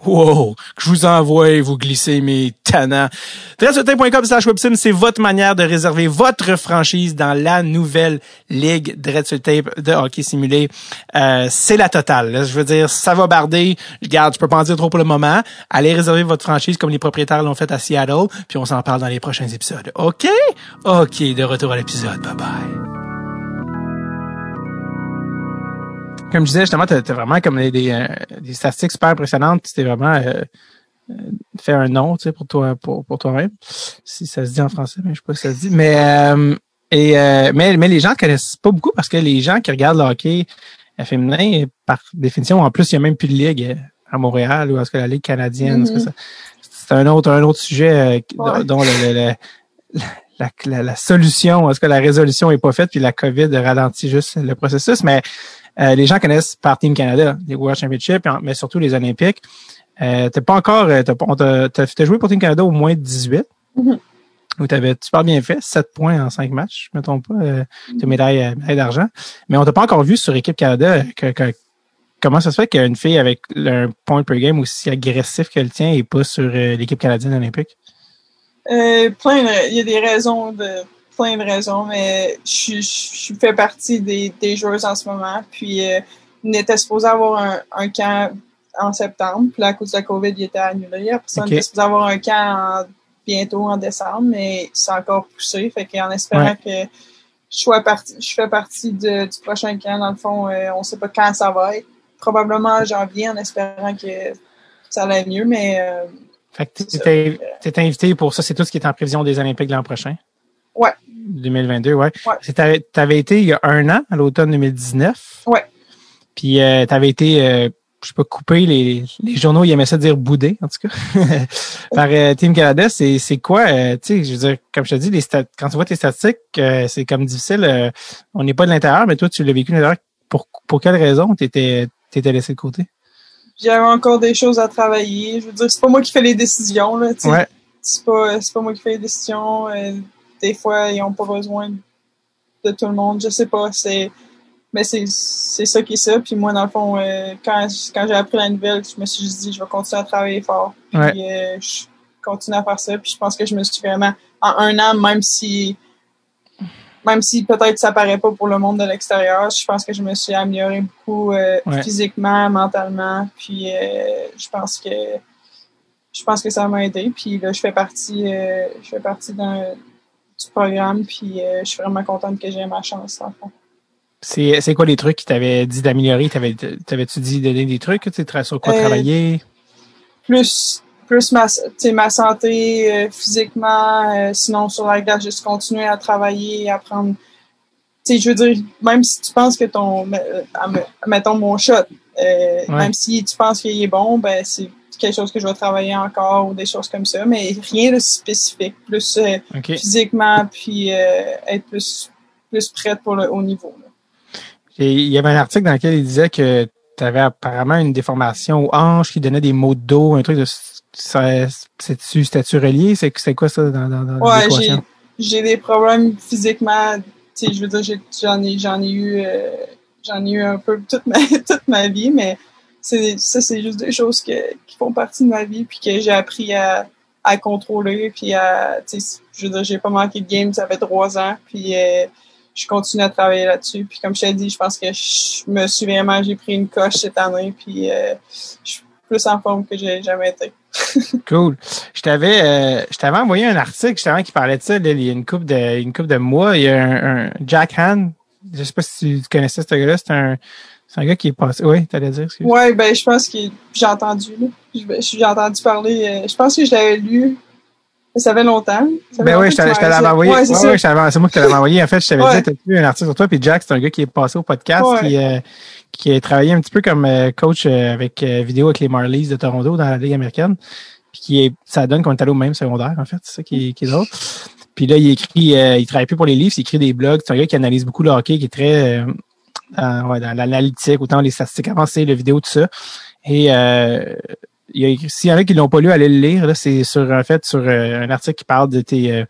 Speaker 1: Wow, que je vous envoie vous glisser mes tannants. Dreadsultape.com slash websim, c'est votre manière de réserver votre franchise dans la nouvelle ligue Tape de hockey simulé. Euh, c'est la totale. Je veux dire, ça va barder. Regarde, je peux pas en dire trop pour le moment. Allez réserver votre franchise comme les propriétaires l'ont fait à Seattle, puis on s'en parle dans les prochains épisodes. OK? OK, de retour à l'épisode. Bye bye. Comme je disais, justement, tu as, vraiment comme des, euh, des, statistiques super impressionnantes. Tu t'es vraiment euh, euh, fait un nom tu sais, pour toi pour, pour toi-même. Si ça se dit en français, mais je sais pas si ça se dit. Mais et mais, mais les gens ne connaissent pas beaucoup parce que les gens qui regardent le hockey féminin, par définition, en plus, il n'y a même plus de ligue à Montréal ou est-ce que la Ligue canadienne, mm-hmm. c'est un autre, un autre sujet dont le, la, la, la, solution, est-ce que la résolution est pas faite, puis la COVID ralentit juste le processus, mais euh, les gens connaissent par Team Canada, les World Championships, mais surtout les Olympiques. Euh, t'as pas encore, euh, t'as, as, joué pour Team Canada au moins 18. Mm-hmm. Où t'avais super bien fait, 7 points en 5 matchs, je me trompe pas, euh, mm-hmm. médaille, médaille d'argent. Mais on t'a pas encore vu sur équipe Canada que, comment ça se fait qu'une fille avec un point per game aussi agressif que le tien est pas sur l'équipe canadienne olympique?
Speaker 3: Euh, plein, il y a des raisons de plein de raisons, mais je, je fais partie des, des joueuses en ce moment. Puis, euh, on était supposé avoir un, un, camp en septembre. Puis, à cause de la COVID, il était annulé. Après ça, on était supposé avoir un camp bientôt en décembre, mais c'est encore poussé. Fait qu'en espérant que je, sois partie, je fais partie de, du prochain camp, dans le fond, euh, on sait pas quand ça va être. Probablement en janvier, en espérant que ça allait mieux, mais... Euh,
Speaker 1: fait que tu étais invité pour ça, c'est tout ce qui est en prévision des Olympiques l'an prochain?
Speaker 3: Ouais.
Speaker 1: 2022, ouais. ouais. Tu avais été il y a un an, à l'automne 2019.
Speaker 3: Ouais.
Speaker 1: Puis euh, tu avais été, euh, je sais pas, coupé, les, les journaux, ils aimaient ça dire boudé, en tout cas, par euh, Team Canada. C'est, c'est quoi, euh, tu sais, je veux dire, comme je te dis, les stat quand tu vois tes statistiques, euh, c'est comme difficile. on n'est pas de l'intérieur, mais toi, tu l'as vécu de l'intérieur. Pour, pour quelle raison tu étais, laissé de côté?
Speaker 3: J'avais encore des choses à travailler. Je veux dire, c'est pas moi qui fais les décisions, là, tu sais. Ouais. C'est pas, c'est pas moi qui fais les décisions des fois, ils n'ont pas besoin de tout le monde. Je sais pas, c'est. Mais c'est ça qui est ça. Puis moi, dans le fond, euh, quand, quand j'ai appris la nouvelle, je me suis dit, je vais continuer à travailler fort. Puis euh, je continue à faire ça. Puis je pense que je me suis vraiment, en un an, même si même si peut-être ça paraît pas pour le monde de l'extérieur, je pense que je me suis améliorée beaucoup euh, physiquement, mentalement. Puis je pense que je pense que ça m'a aidé. Puis là, je fais partie, je fais partie d'un programme, puis euh, je suis vraiment contente que j'ai ma chance, en fond.
Speaker 1: C'est quoi les trucs qui t'avaient dit d'améliorer? T'avais-tu dit de donner des trucs? Tu sur quoi euh, travailler?
Speaker 3: Plus, plus ma, ma santé euh, physiquement, sinon sur la glace, juste continuer à travailler, à sais, je veux dire, même si tu penses que ton, mettons mon shot, même si tu penses qu'il est bon, ben c'est quelque chose que je vais travailler encore ou des choses comme ça, mais rien de spécifique, plus euh, physiquement, puis euh, être plus, plus prête pour le haut niveau.
Speaker 1: il y avait un article dans lequel il disait que tu avais apparemment une déformation aux hanches qui donnait des maux de dos, un truc de c'était-tu relié? C'est quoi ça dans, dans, dans
Speaker 3: ouais, j'ai des problèmes physiquement. Je veux dire, j'en ai, eu euh, j'en ai eu un peu toute ma, toute ma vie, mais ça c'est juste des choses qui font partie de ma vie puis que j'ai appris à, à contrôler puis à je veux dire j'ai pas manqué de game ça fait trois ans puis euh, je continue à travailler là-dessus puis comme je t'ai dit je pense que je me suis vraiment j'ai pris une coche cette année puis euh, je suis plus en forme que j'ai jamais été
Speaker 1: cool. Je t'avais, euh, je t'avais envoyé un article justement qui parlait de ça. il y a une coupe de, une coupe de mois. Il y a un, un Jack Han. Je sais pas si tu connaissais ce gars-là. C'est un, c'est un gars qui est passé. Oui, t'allais dire. Excuse.
Speaker 3: Ouais, ben je pense que j'ai entendu. J'ai entendu parler. Euh, je pense que je l'avais lu. Ça fait longtemps.
Speaker 1: ben oui, je t'avais envoyé. Ouais, c'est ouais, c'est moi qui te l'avais envoyé. En fait, je t'avais dit, t'as lu un article sur toi? Puis Jack, c'est un gars qui est passé au podcast, qui, euh, qui a travaillé un petit peu comme euh, coach avec vidéo avec les Marlies de Toronto dans la Ligue américaine. Puis qui est, ça donne qu'on est allé au même secondaire, en fait. C'est ça qui, qui est drôle. Puis là, il écrit, il travaille plus pour les livres, il écrit des blogs. C'est un gars qui analyse beaucoup le hockey, qui est très ouais, dans l'analytique, autant les statistiques avancées, les vidéos, tout ça. Et euh, il y a s'il y en a qui l'ont pas lu, allez le lire. Là, c'est sur en fait sur euh, un article qui parle de tes euh,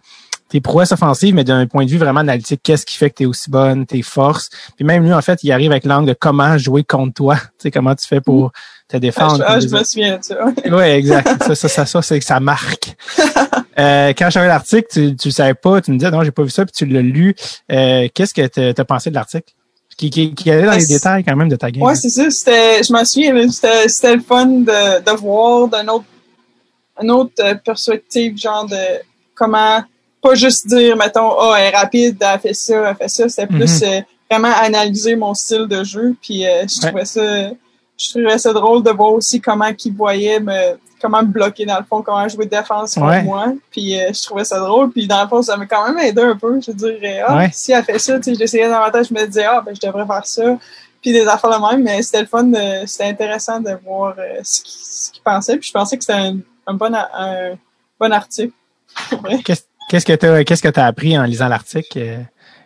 Speaker 1: tes prouesses offensives, mais d'un point de vue vraiment analytique, qu'est-ce qui fait que tu es aussi bonne, tes forces? Puis même lui, en fait, il arrive avec l'angle de comment jouer contre toi. Tu sais, comment tu fais pour te défendre.
Speaker 3: Ah, je, ah, me souviens de ça.
Speaker 1: oui, exact. ça, ça, ça, ça c'est que ça marque. euh, quand j'avais l'article, tu, tu le savais pas, tu me disais non, j'ai pas vu ça, puis tu l'as lu. Euh, qu'est-ce que tu as pensé de l'article? Qui, qui, qui, allait dans les détails quand même de ta game.
Speaker 3: Ouais, c'est ça. C'était, je m'en souviens, c'était, le fun de, de voir d'un autre, une autre euh, perspective, genre de comment pas juste dire, mettons, oh, elle est rapide, elle fait ça, elle fait ça. C'était plus mm-hmm. euh, vraiment analyser mon style de jeu. Puis euh, je trouvais ça je trouvais ça drôle de voir aussi comment qu'il voyait me comment me bloquer dans le fond, comment jouer défense pour moi. Puis euh, je trouvais ça drôle. Puis dans le fond, ça m'a quand même aidé un peu. Je dirais, ah, si elle fait ça, tu sais, j'essayais davantage, je me disais, ah, ben je devrais faire ça. Puis des affaires de même, mais c'était le fun, c'était intéressant de voir ce qu'il pensait. Puis je pensais que c'était un, un, bon, un bon article.
Speaker 1: Qu'est-ce que tu as, qu'est-ce que as appris en lisant l'article?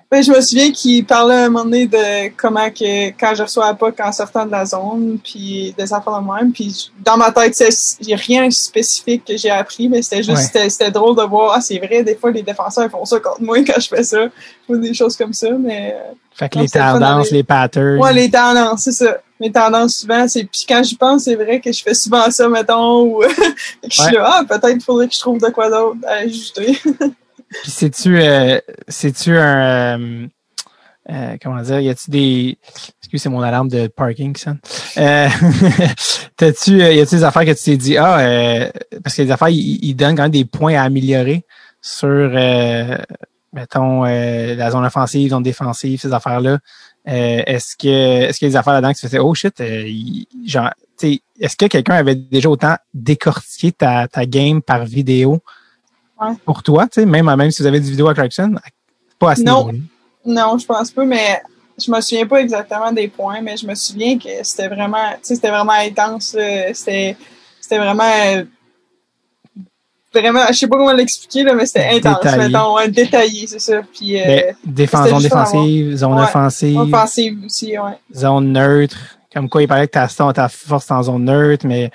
Speaker 3: Ben, je me souviens qu'il parlait à un moment donné de comment que quand je reçois pas en sortant de la zone, puis des affaires de même. Puis dans ma tête, a rien de spécifique que j'ai appris, mais c'était juste c'était drôle de voir. Ah, c'est vrai, des fois les défenseurs font ça contre moi quand je fais ça, ou des choses comme ça. Mais euh,
Speaker 1: fait que les tendances, les patterns.
Speaker 3: Ouais, les tendances, c'est ça. Mes tendances souvent, c'est puis quand j'y pense, c'est vrai que je fais souvent ça, mettons, ou je suis là, ah, peut-être faudrait que je trouve de quoi d'autre à ajouter.
Speaker 1: puis c'est-tu euh, c'est-tu un euh, euh, comment dire, y a-tu des excuse c'est mon alarme de parking ça. Euh, t'as-tu y a-tu des affaires que tu t'es dit ah parce que les affaires ils, donnent quand même des points à améliorer sur mettons la zone offensive, zone défensive, ces affaires-là. est-ce que est-ce qu'il y a des affaires là-dedans que tu fais oh shit, genre est-ce que quelqu'un avait déjà autant décortiqué ta, ta game par vidéo pour toi, tu sais, même, même si vous avez du vidéo attraction, pas à ce
Speaker 3: non. Non, je pense pas, mais je me souviens pas exactement des points, mais je me souviens que c'était vraiment, tu sais, c'était vraiment intense. C'était, c'était vraiment, vraiment, je sais pas comment l'expliquer là, mais c'était intense, détaillé. mettons, détaillé, c'est ça. Puis, euh,
Speaker 1: défense, zone défensive, zone offensive.
Speaker 3: Offensive aussi, ouais.
Speaker 1: Zone neutre. Comme quoi, il paraît que ta, ta force en zone neutre, mais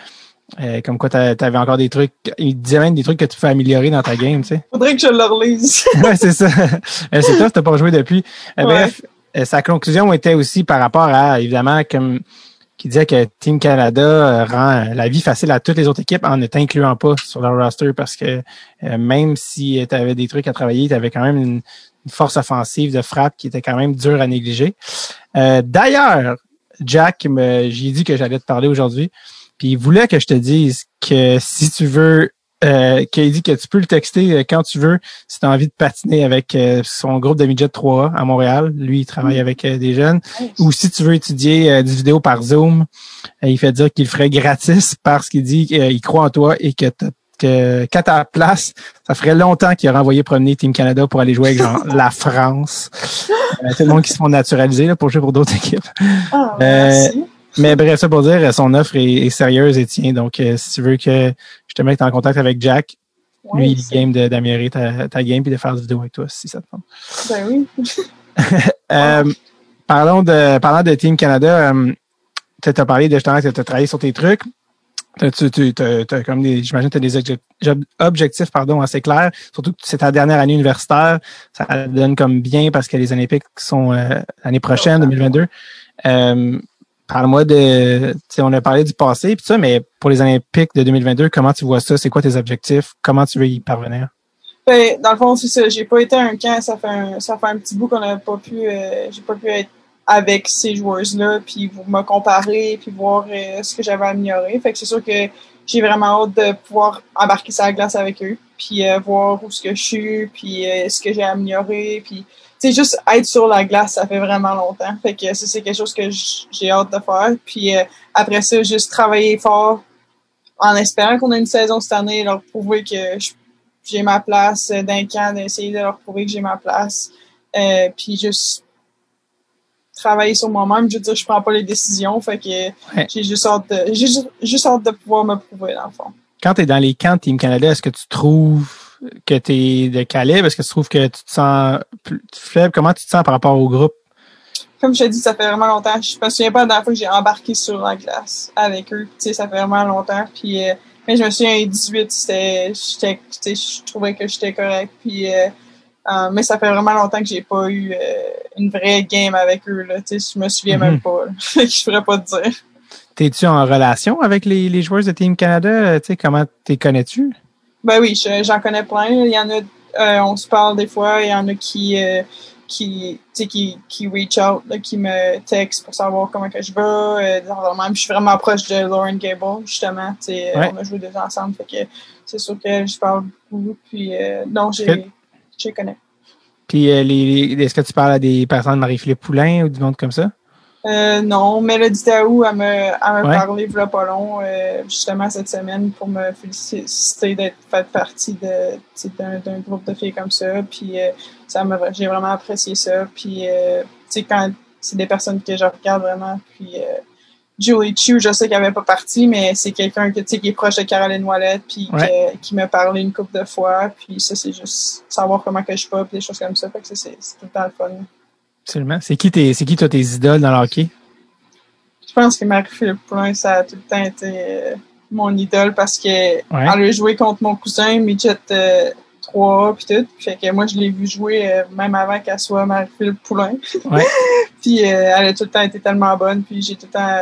Speaker 1: euh, comme quoi, t'avais encore des trucs. Il disait même des trucs que tu peux améliorer dans ta game, tu sais.
Speaker 3: Faudrait que je le relise.
Speaker 1: ouais, c'est ça. Euh, c'est toi, t'as pas joué depuis. Euh, bref, sa conclusion était aussi par rapport à, évidemment, comme qui disait que Team Canada rend la vie facile à toutes les autres équipes en ne t'incluant pas sur leur roster parce que même si tu avais des trucs à travailler, tu avais quand même une, force offensive de frappe qui était quand même dure à négliger. D'ailleurs, Jack, j'ai dit que j'allais te parler aujourd'hui. Puis il voulait que je te dise que si tu veux, euh, qu'il dit que tu peux le texter euh, quand tu veux si tu as envie de patiner avec euh, son groupe de midget 3 à Montréal. Lui, il travaille mm. avec des jeunes. Ou si tu veux étudier des vidéos par Zoom, il fait dire qu'il le ferait gratis parce qu'il dit qu'il croit en toi et que que qu'à ta place, ça ferait longtemps qu'il aurait envoyé promener Team Canada pour aller jouer avec genre, la France. tout le monde qui se font naturaliser là, pour jouer pour d'autres équipes.
Speaker 3: Oh, merci.
Speaker 1: Mais bref, ça pour dire, son offre est, sérieuse et tient. Donc, euh, si tu veux que je te mette en contact avec Jack, lui, il game d'améliorer ta, ta game et de faire des vidéos avec toi, si ça te
Speaker 3: tente. Ben oui.
Speaker 1: euh, parlons de parlant de Team Canada, euh, tu as parlé de justement que tu as travaillé sur tes trucs. Tu, tu, as, comme des, j'imagine que tu as des objectifs, pardon, assez clairs. Surtout que c'est ta dernière année universitaire. Ça donne comme bien parce que les Olympiques sont l'année prochaine, 2022. Parle-moi de, on a parlé du passé puis ça, mais pour les Olympiques de 2022, comment tu vois ça? C'est quoi tes objectifs? Comment tu veux y parvenir?
Speaker 3: Ben, dans le fond, c'est ça. J'ai pas été un camp. Ça fait un, ça fait un petit bout qu'on n'a pas pu, euh, j'ai pas pu être avec ces joueuses-là, puis me comparer, puis voir euh, ce que j'avais amélioré. Fait que c'est sûr que j'ai vraiment hâte de pouvoir embarquer sur la glace avec eux, puis euh, voir où ce que je suis, puis ce que j'ai amélioré, puis c'est juste être sur la glace, ça fait vraiment longtemps. Fait que ça, c'est quelque chose que j'ai hâte de faire. Puis euh, après ça, juste travailler fort en espérant qu'on ait une saison cette année, leur prouver que j'ai ma place d'un camp, d'essayer de leur prouver que j'ai ma place. Euh, puis juste travailler sur moi-même. Je veux dire, je prends pas les décisions. Fait que j'ai juste hâte de, j'ai juste, hâte de pouvoir me prouver, dans le fond.
Speaker 1: Quand tu es dans les camps Team Canada, est-ce que tu trouves que tu es de calibre? Est-ce que tu trouves que tu te sens plus faible? Comment tu te sens par rapport au groupe?
Speaker 3: Comme je t'ai dit, ça fait vraiment longtemps. Je me souviens pas de la dernière fois que j'ai embarqué sur la glace avec eux. Tu sais, ça fait vraiment longtemps. Puis, euh, mais je me souviens, à 18, c'était, je trouvais que j'étais correct. Puis, euh, Euh, mais ça fait vraiment longtemps que j'ai pas eu une vraie game avec eux. Là. Tu sais, je me souviens
Speaker 1: Mhm.
Speaker 3: même pas. là. je pourrais pas te dire.
Speaker 1: T'es-tu en relation avec les, les joueurs de Team Canada? Tu sais, comment t'es connais-tu?
Speaker 3: Ben oui, je- j'en connais plein. Il y en a, euh, on se parle des fois. Il y en a qui, euh, qui, tu sais, qui, qui reach out, là, qui me textent pour savoir comment que je vais. Euh, même. Je suis vraiment proche de Lauren Gable, justement. Tu sais,
Speaker 1: Ouais.
Speaker 3: On a joué déjà ensemble, fait que c'est sûr que je parle beaucoup. Puis euh, non, je les connais.
Speaker 1: Puis, euh, les, les- est-ce que tu parles à des personnes de Marie-Philippe Poulain ou du monde comme ça?
Speaker 3: Euh, non, Mélodie Daou, elle m'a
Speaker 1: Ouais.
Speaker 3: parlé a pas long, euh, justement cette semaine, pour me féliciter d'être fait partie d'un, groupe de filles comme ça. Puis euh, ça m'a, j'ai vraiment apprécié ça. Puis, euh, tu sais, quand c'est des personnes que je regarde vraiment, puis euh, Julie Chu, je sais qu'elle avait pas parti, mais c'est quelqu'un que, tu sais, qui est proche de Caroline Ouellette, puis qui m'a parlé une couple de fois. Puis ça, c'est juste savoir comment que je puis des choses comme ça. Fait que c'est, c'est tout le temps le fun.
Speaker 1: Absolument. C'est qui, tes, c'est qui, toi, tes idoles dans le hockey?
Speaker 3: Je pense que Marie-Philippe Poulin, ça a tout le temps été euh, mon idole parce que elle a joué contre mon cousin, Midget euh, 3 puis tout. Fait que moi, je l'ai vu jouer euh, même avant qu'elle soit Marie-Philippe Poulin.
Speaker 1: Ouais.
Speaker 3: puis euh, elle a tout le temps été tellement bonne, puis j'ai tout le temps,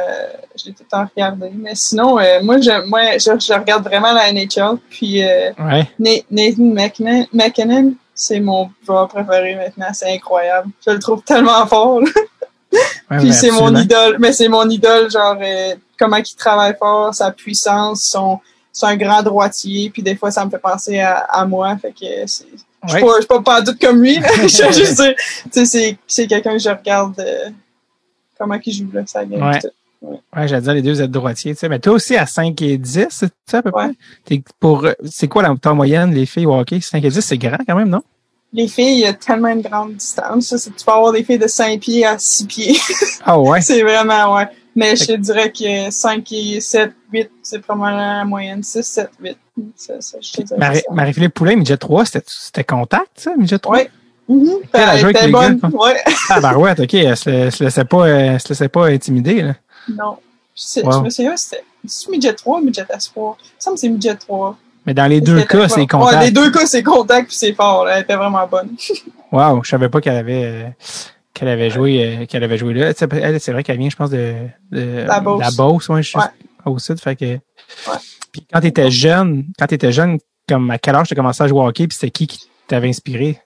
Speaker 3: je l'ai tout le temps regardé. Mais sinon, moi, je, moi je, je regarde vraiment la NHL. Puis
Speaker 1: Ouais.
Speaker 3: Na- Nathan McKinnon, c'est mon joueur préféré maintenant. C'est incroyable. Je le trouve tellement fort.
Speaker 1: Ouais,
Speaker 3: Puis
Speaker 1: ouais,
Speaker 3: c'est mon idole, mais c'est mon idole, genre euh, comment il travaille fort, sa puissance, son, c'est un grand droitier, puis des fois ça me fait penser à, à moi, fait que c'est, je
Speaker 1: Ouais.
Speaker 3: suis pas, je suis pas pas doute comme lui, là. je veux juste dire, tu sais, c'est, quelqu'un que je regarde, euh, comment il joue là, ça game.
Speaker 1: Ouais. Ouais, j'allais dire, les deux, vous êtes droitiers, tu sais. Mais toi aussi, à 5 et 10, c'est ça, à peu près?
Speaker 3: Ouais.
Speaker 1: Pour, euh, c'est quoi la temps moyenne, les filles au hockey? 5 et 10, c'est grand quand même, non?
Speaker 3: Les filles, il y a tellement une grande distance, ça, c'est- tu peux avoir des filles de 5 pieds à 6 pieds,
Speaker 1: Ah ouais?
Speaker 3: c'est vraiment, ouais. Mais je te dirais que 5 et 7, 8, c'est probablement la moyenne, 6, 7, 8. Ça, ça.
Speaker 1: Marie-Philippe Poulain, Midget 3, c'était, contact, ça, Midget 3?
Speaker 3: Ouais. Mhm.
Speaker 1: Elle a joué
Speaker 3: Elle
Speaker 1: avec
Speaker 3: était
Speaker 1: les
Speaker 3: bonne.
Speaker 1: gars,
Speaker 3: Ouais.
Speaker 1: Ah, barouette, ok, elle se, se laissait pas, elle se laissait pas intimider, là.
Speaker 3: Non. Je,
Speaker 1: Wow.
Speaker 3: je me souviens, c'était. Midget 3 ou midget S3? Il me c'est midget 3.
Speaker 1: Mais dans les deux cas, c'est
Speaker 3: Ouais,
Speaker 1: contact.
Speaker 3: les deux cas, c'est contact puis c'est fort. là. Elle était vraiment bonne.
Speaker 1: Wow, je savais pas qu'elle avait, euh, qu'elle avait joué, euh, qu'elle avait joué là. Tu Elle, c'est vrai qu'elle vient, je pense, de, de
Speaker 3: La Beauce.
Speaker 1: La Beauce, ouais, juste
Speaker 3: Ouais.
Speaker 1: au sud, fait que. Puis quand t'étais jeune, quand t'étais jeune, comme à quel âge t'as commencé à jouer au hockey, puis c'était qui qui t'avait inspiré?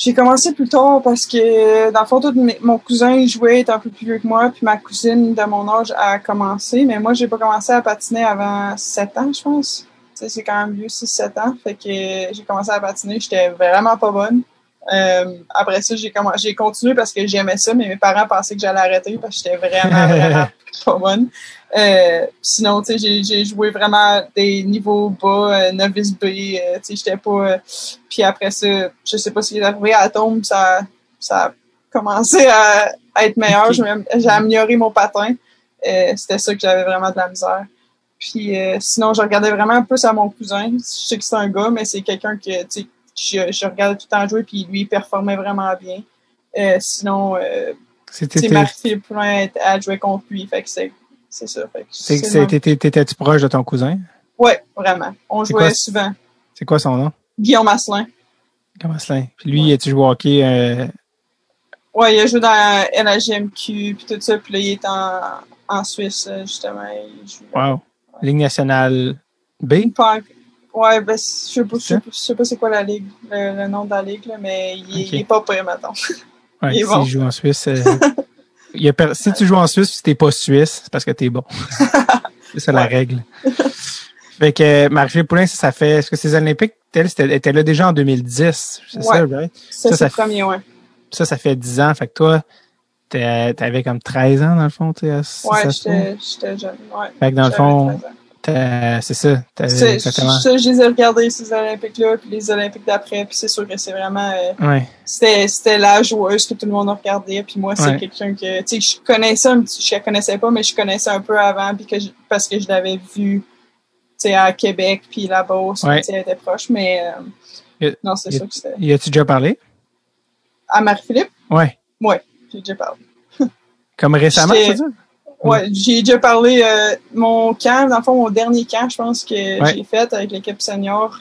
Speaker 3: J'ai commencé plus tard parce que, dans le fond, tout mon cousin jouait, il était un peu plus vieux que moi, puis ma cousine de mon âge a commencé, mais moi, j'ai pas commencé à patiner avant 7 ans, je pense. C'est quand même vieux, 6-7 ans. Fait que j'ai commencé à patiner, j'étais vraiment pas bonne. Euh, après ça, j'ai commen- j'ai continué parce que j'aimais ça, mais mes parents pensaient que j'allais arrêter parce que j'étais vraiment, vraiment pas bonne. Euh, sinon, tu sais, j'ai- joué vraiment des niveaux bas, euh, novice B, tu sais, j'étais pas... puis après ça, je sais pas ce qui est arrivé à Tombe, ça, ça a commencé à, à être meilleur. J'ai amélioré mon patin. C'était ça que j'avais vraiment de la misère. Puis sinon, je regardais vraiment plus à mon cousin. Je sais que c'est un gars, mais c'est quelqu'un que tu sais, je, je regardais tout le temps jouer, puis lui, il performait vraiment bien. Euh, sinon, euh, sais, Marie-Philippe Poulin a joué contre lui, fait que c'est c'est ça.
Speaker 1: C'est-
Speaker 3: c'est
Speaker 1: c'est- t'étais-tu proche de ton cousin?
Speaker 3: Ouais, vraiment. On
Speaker 1: C'est
Speaker 3: jouait
Speaker 1: quoi,
Speaker 3: souvent.
Speaker 1: C'est quoi son nom?
Speaker 3: Guillaume Asselin.
Speaker 1: Comment cela? Puis lui, tu joué au hockey, euh,
Speaker 3: Ouais, il a joué dans LHGMQ puis tout ça, puis là, il est en, en Suisse, euh, justement. Il joue
Speaker 1: wow. Ligue nationale B?
Speaker 3: Pas- Ouais, ben, je sais pas, je sais pas, je sais pas c'est quoi la ligue, le, le nom de la ligue, là, mais il, est-
Speaker 1: Ok.
Speaker 3: il est pas pire, maintenant.
Speaker 1: Ouais,
Speaker 3: Il est bon.
Speaker 1: joue en Suisse. euh, il y a per- si tu joues en Suisse si t'es pas suisse, c'est parce que t'es bon. c'est la règle. Fait que euh, Marie-Philippe Poulin, ça, ça fait. Est-ce que ces Olympiques, elle, était là déjà en 2010? C'est ça, right?
Speaker 3: Ça,
Speaker 1: Ça,
Speaker 3: c'est le premier, ouais.
Speaker 1: Ça, ça fait 10 ans. Fait que toi, t'avais comme 13 ans, dans le fond, tu sais,
Speaker 3: Ouais, j'étais jeune, ouais.
Speaker 1: Fait que dans le fond,
Speaker 3: 13 ans.
Speaker 1: t'as- c'est ça. exactement.
Speaker 3: Ça, je les ai regardés, ces Olympiques-là, puis les Olympiques d'après, puis c'est sûr que c'est vraiment... euh,
Speaker 1: Ouais.
Speaker 3: c'était la joueuse que tout le monde a regardé puis moi c'est
Speaker 1: Ouais.
Speaker 3: quelqu'un que tu sais je connaissais un petit je la connaissais pas mais je connaissais un peu avant puis que je- parce que je l'avais vue tu sais à Québec puis là-bas
Speaker 1: Ouais.
Speaker 3: elle était proche mais euh,
Speaker 1: a-
Speaker 3: non c'est sûr que c'était
Speaker 1: Y a-tu déjà parlé?
Speaker 3: à Marie-Philippe?
Speaker 1: Ouais.
Speaker 3: ouais j'ai déjà parlé
Speaker 1: Comme récemment, c'est ça?
Speaker 3: Ouais j'ai déjà parlé euh, mon camp dans le fond mon dernier camp je pense que
Speaker 1: Ouais.
Speaker 3: j'ai fait avec l'équipe senior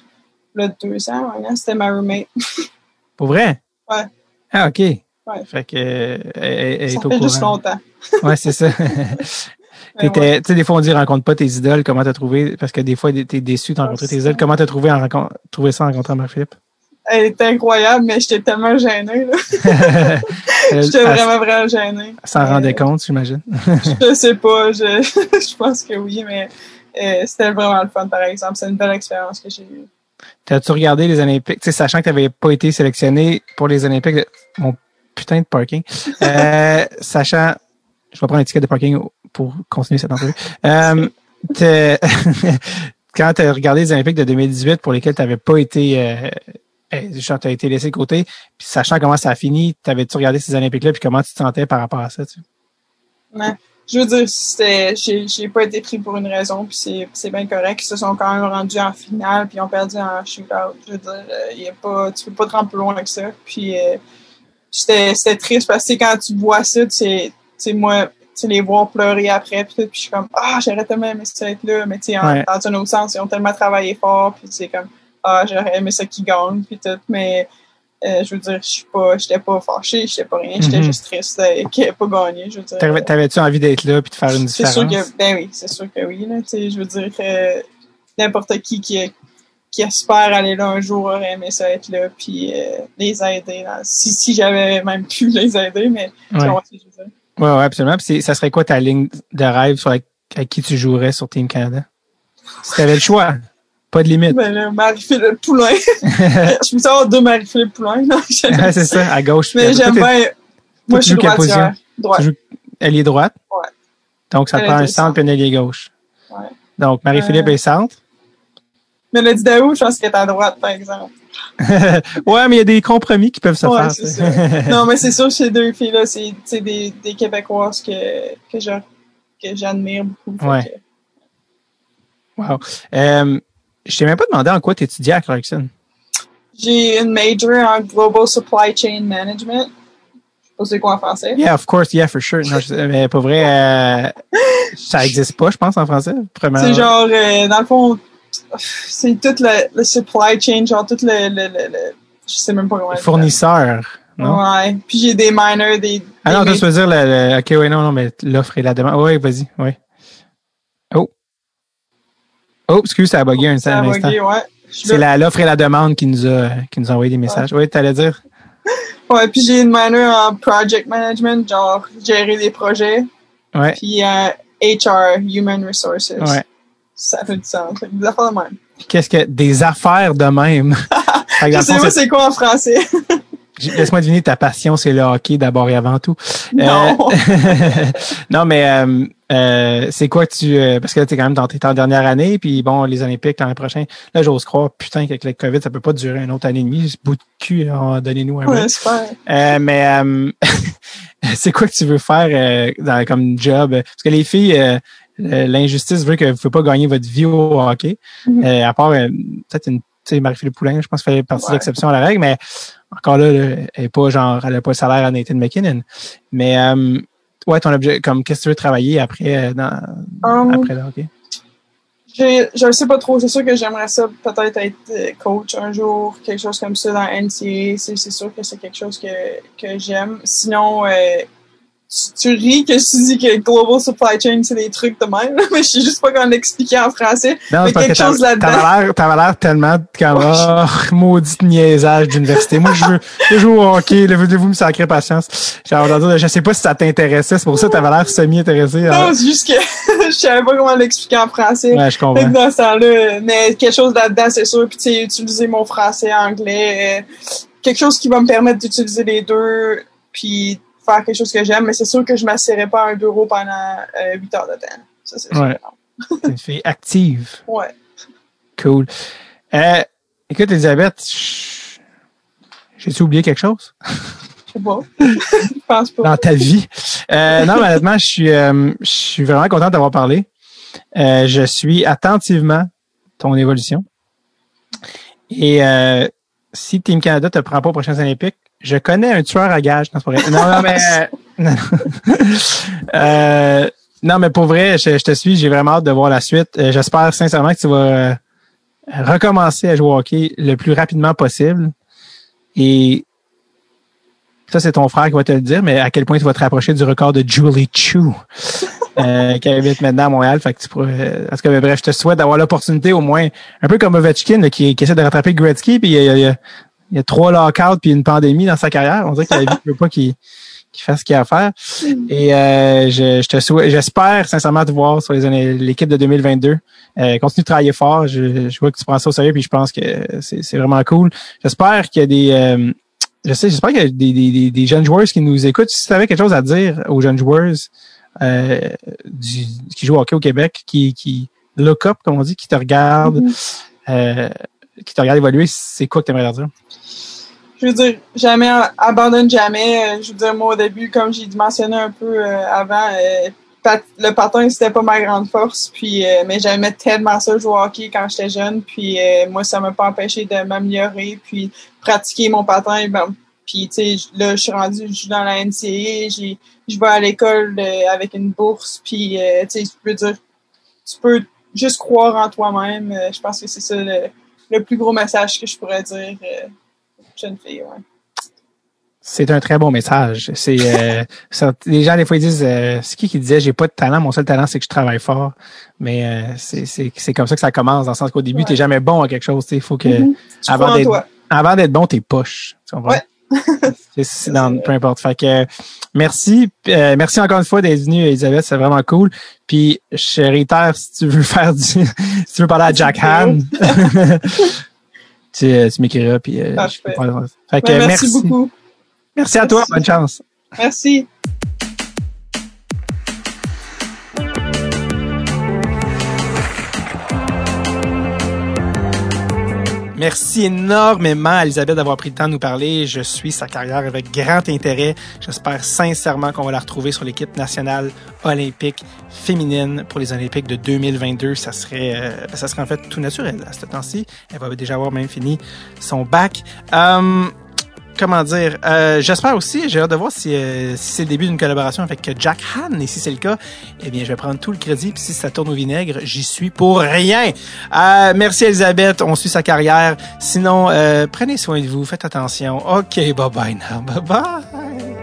Speaker 3: deux ans maintenant c'était ma roommate
Speaker 1: Pour vrai?
Speaker 3: Ouais.
Speaker 1: Ah, OK.
Speaker 3: Ouais.
Speaker 1: Fait que, euh, elle, elle
Speaker 3: Ça
Speaker 1: est au
Speaker 3: fait juste longtemps.
Speaker 1: Ouais, c'est ça. Tu sais, des fois, on dit rencontre pas tes idoles. Comment t'as trouvé? Parce que des fois, t'es déçu de rencontrer
Speaker 3: Ouais,
Speaker 1: tes idoles. Comment t'as trouvé, en trouvé ça en rencontrant Marc-Philippe?
Speaker 3: Elle était incroyable, mais j'étais tellement gênée. là.
Speaker 1: Elle,
Speaker 3: J'étais
Speaker 1: elle
Speaker 3: vraiment, vraiment gênée.
Speaker 1: s'en
Speaker 3: Euh,
Speaker 1: rendait compte, j'imagine.
Speaker 3: Je sais pas, je, je pense que oui, mais euh, c'était vraiment le fun, par exemple. C'est une belle expérience que j'ai eue.
Speaker 1: T'as-tu regardé les Olympiques? Tu sachant que t'avais pas été sélectionné pour les Olympiques, de- mon putain de parking. Euh, sachant, je vais prendre un ticket de parking pour continuer cette entrevue. Euh, quand tu as regardé les Olympiques de 2018 pour lesquels tu n'avais pas été, euh, euh, genre, t'as été laissé de côté, puis sachant comment ça a fini, t'avais-tu regardé ces Olympiques-là, puis comment tu te sentais par rapport à ça? Tu?
Speaker 3: Je veux dire, c'était, j'ai, j'ai pas été pris pour une raison, puis c'est, c'est bien correct. Ils se sont quand même rendus en finale, puis ils ont perdu en shootout. Je veux dire, euh, y a pas, tu peux pas te rendre plus loin que ça. Puis euh, c'était, c'était triste parce que tu quand tu vois ça, tu sais, tu moi, tu les voir pleurer après, puis je suis comme, ah, j'aurais tellement aimé ça être là, mais tu sais,
Speaker 1: Ouais.
Speaker 3: dans un autre sens, ils ont tellement travaillé fort, puis c'est comme, ah, j'aurais aimé ça qu'ils gagnent, puis tout, mais euh, je veux dire, je suis pas, j'étais pas fâchée, j'étais pas rien, j'étais
Speaker 1: Mhm.
Speaker 3: juste triste euh, qu'ils aient pas gagné, je veux dire.
Speaker 1: T'avais- T'avais-tu envie d'être là, puis de faire une
Speaker 3: C'est
Speaker 1: différence?
Speaker 3: sûr que, ben oui, c'est sûr que oui. Là, Tu je veux dire que n'importe qui qui, qui espère aller là un jour aurait aimé ça être là, puis euh, les aider. là. Si, si j'avais même pu les aider, mais tu
Speaker 1: Ouais.
Speaker 3: vois ce que je veux dire.
Speaker 1: Ouais, ouais, absolument. Puis ça serait quoi ta ligne de rêve sur la- avec qui tu jouerais sur Team Canada? Si t'avais le choix, pas de limite.
Speaker 3: Ben Marie-Philippe Poulain. je peux savoir deux Marie-Philippe Poulain.
Speaker 1: Ouais, c'est ça, à gauche.
Speaker 3: mais j'aime bien. Moi, je suis droitière. Droite.
Speaker 1: Joues ailier droite?
Speaker 3: Ouais.
Speaker 1: Donc, ça
Speaker 3: Elle
Speaker 1: prend un centre puis un ailier gauche.
Speaker 3: Ouais.
Speaker 1: Donc, Marie-Philippe
Speaker 3: Euh.
Speaker 1: est centre.
Speaker 3: Mélodie Daou, je pense qu'elle est à droite, par exemple.
Speaker 1: ouais, mais il y a des compromis qui peuvent se
Speaker 3: Ouais,
Speaker 1: faire.
Speaker 3: Non, mais c'est sûr, ces deux filles-là, c'est des, des Québécoises que, que j'admire beaucoup.
Speaker 1: Ouais.
Speaker 3: que-
Speaker 1: wow. Euh, je t'ai même pas demandé en quoi tu étudiais à Clarkson.
Speaker 3: J'ai une major en Global Supply Chain Management. Je sais pas c'est quoi en français.
Speaker 1: Yeah, of course, yeah, for sure. Non, je- mais pour vrai, euh, ça existe pas, je pense, en français.
Speaker 3: C'est genre, euh, dans le fond, c'est tout le, le supply chain, genre tout le, le, le, le- je sais même pas comment
Speaker 1: fournisseur. Non?
Speaker 3: Ouais. Puis j'ai des minors, des.
Speaker 1: Ah non,
Speaker 3: des
Speaker 1: tu veux dire le, le- ok, oui, non, non, mais l'offre et la demande. Oui, vas-y, oui. Oh. Excuse, ça a bugué un,
Speaker 3: ça a
Speaker 1: un instant.
Speaker 3: bugué, ouais.
Speaker 1: C'est la- l'offre et la demande qui nous a, qui nous a envoyé des messages. Oui, t'allais dire?
Speaker 3: Ouais, puis j'ai une minor en project management, genre gérer des projets.
Speaker 1: Ouais.
Speaker 3: Puis euh, HR, Human Resources.
Speaker 1: Ouais.
Speaker 3: Ça fait du sens. Des affaires de même.
Speaker 1: Qu'est-ce que des affaires de même?
Speaker 3: Je sais pas
Speaker 1: c'est
Speaker 3: quoi en français.
Speaker 1: Laisse-moi deviner, ta passion, c'est le hockey d'abord et avant tout.
Speaker 3: Non.
Speaker 1: Euh, non, mais euh, euh, c'est quoi que tu... euh, parce que là, t'es quand même dans tes en dernière année, puis bon, les Olympiques l'année prochaine. Là, j'ose croire, putain, qu'avec le COVID, ça peut pas durer une autre année et demie. Ce bout de cul, donnez-nous un.
Speaker 3: Ouais.
Speaker 1: Euh, mais euh, c'est quoi que tu veux faire euh, dans, comme job? Parce que les filles, l'injustice veut que vous ne pouvez pas gagner votre vie au hockey.
Speaker 3: Mhm.
Speaker 1: Euh, à part euh, peut-être une tu sais, Marie-Philippe Poulain, je pense fait partie de
Speaker 3: Ouais.
Speaker 1: l'exception à la règle, mais encore là, elle est pas genre, elle a pas le salaire à Nathan McKinnon. Mais euh, ouais, ton objet, comme qu'est-ce que tu veux travailler après euh, dans
Speaker 3: Um,
Speaker 1: après le hockey?
Speaker 3: Je je sais pas trop. C'est sûr que j'aimerais ça peut-être être euh, coach un jour, quelque chose comme ça dans NCA. C'est c'est sûr que c'est quelque chose que, que j'aime. Sinon, euh, tu, tu ris que je dis que Global Supply Chain, c'est des trucs de même, mais je sais juste pas comment l'expliquer en français.
Speaker 1: Non,
Speaker 3: Mais quelque chose là-dedans.
Speaker 1: t'avais l'air, tellement comme, oh, maudite niaisage d'université. Moi, je veux, je joue au hockey, voulez-vous me sacrer patience? Je sais pas si ça t'intéressait, c'est pour ça que t'avais l'air semi-intéressé.
Speaker 3: Non, c'est juste que je savais pas comment l'expliquer en français.
Speaker 1: Ouais, je comprends.
Speaker 3: dans ce temps-là, mais quelque chose là-dedans, c'est sûr. Puis, tu sais, utiliser mon français, anglais, euh, quelque chose qui va me permettre d'utiliser les deux, puis faire quelque chose que j'aime. Mais c'est sûr que je m'assierai pas à un bureau pendant euh, 8 heures de temps. Ça, c'est.
Speaker 1: Ouais. Une fille active.
Speaker 3: Ouais.
Speaker 1: Cool. Euh, écoute, Elisabeth, j'ai-tu oublié quelque chose?
Speaker 3: Je sais pas. Je pense pas.
Speaker 1: dans ta vie? Euh, non, mais honnêtement, je suis, je suis vraiment content d'avoir parlé. Je suis attentivement ton évolution. Et si Team Canada te prend pas aux prochaines Olympiques, je connais un tueur à gage. Non. Non, mais... euh, non. Euh, non, mais pour vrai, je, je te suis. J'ai vraiment hâte de voir la suite. Euh, J'espère sincèrement que tu vas euh, recommencer à jouer au hockey le plus rapidement possible. Et ça c'est ton frère qui va te le dire, mais à quel point tu vas te rapprocher du record de Julie Chu, euh, qui habite maintenant à Montréal. Fait que tu pourrais, parce que bref, je te souhaite d'avoir l'opportunité au moins, un peu comme Ovechkin là, qui, qui essaie de rattraper Gretzky, puis il il y a, il y a trois lockouts puis une pandémie dans sa carrière. On dirait qu'il ne veut pas qu'il qu'il fasse ce qu'il a à faire. Et euh, je, je te souhaite, j'espère sincèrement te voir sur les années, l'équipe de 2022. Euh, continue de travailler fort. Je, je vois que tu prends ça au sérieux, puis je pense que c'est, c'est vraiment cool. J'espère qu'il y a des euh, je sais, j'espère qu'il y a des, des, des, jeunes joueurs qui nous écoutent. Si tu avais quelque chose à dire aux jeunes joueurs euh, du, qui jouent au hockey au Québec, qui, qui look up, comme on dit, qui te regardent, mm-hmm. euh, qui te regardent évoluer, c'est quoi que tu aimerais dire?
Speaker 3: je veux dire, jamais abandonne jamais. Je veux dire, moi au début, comme j'ai mentionné un peu euh, avant, euh, le patin c'était pas ma grande force, puis euh, mais j'aimais tellement ça jouer au hockey quand j'étais jeune, puis moi ça m'a pas empêché de m'améliorer, puis pratiquer mon patin. Ben, puis tu sais, là je suis rendu, je suis dans la NCA, je vais à l'école avec une bourse, puis tu peux dire, tu peux juste croire en toi-même. je pense que c'est ça le, le, plus gros message que je pourrais dire jeune fille, ouais.
Speaker 1: C'est un très bon message. C'est euh, les gens des fois ils disent euh, c'est qui qui disait j'ai pas de talent, mon seul talent c'est que je travaille fort. Mais euh, c'est comme ça que ça commence dans le sens qu'au début tu t'es jamais bon à quelque chose. Il faut que mm-hmm. avant d'être avant d'être bon t'es poche.
Speaker 3: Ouais.
Speaker 1: c'est dans peu importe. Fait que merci merci encore une fois d'être venue Elisabeth, c'est vraiment cool. Puis je réitère si tu veux faire du si tu veux parler à Jack Han. tu, euh, tu m'écriras. Puis,
Speaker 3: euh, Fait que, merci, merci, beaucoup.
Speaker 1: Merci à toi. Bonne chance.
Speaker 3: Merci.
Speaker 1: Merci énormément Elisabeth d'avoir pris le temps de nous parler. Je suis sa carrière avec grand intérêt. J'espère sincèrement qu'on va la retrouver sur l'équipe nationale olympique féminine pour les Olympiques de 2022. Ça serait, euh, ça serait en fait tout naturel à ce temps-ci. Elle va déjà avoir même fini son bac. Euh, comment dire, euh, j'espère aussi, j'ai hâte de voir si, euh, si c'est le début d'une collaboration avec Jack Han. Et si c'est le cas, eh bien, je vais prendre tout le crédit. Puis si ça tourne au vinaigre, j'y suis pour rien. Euh, merci Elisabeth, on suit sa carrière. Sinon, prenez soin de vous, faites attention. OK, bye bye now. Bye bye.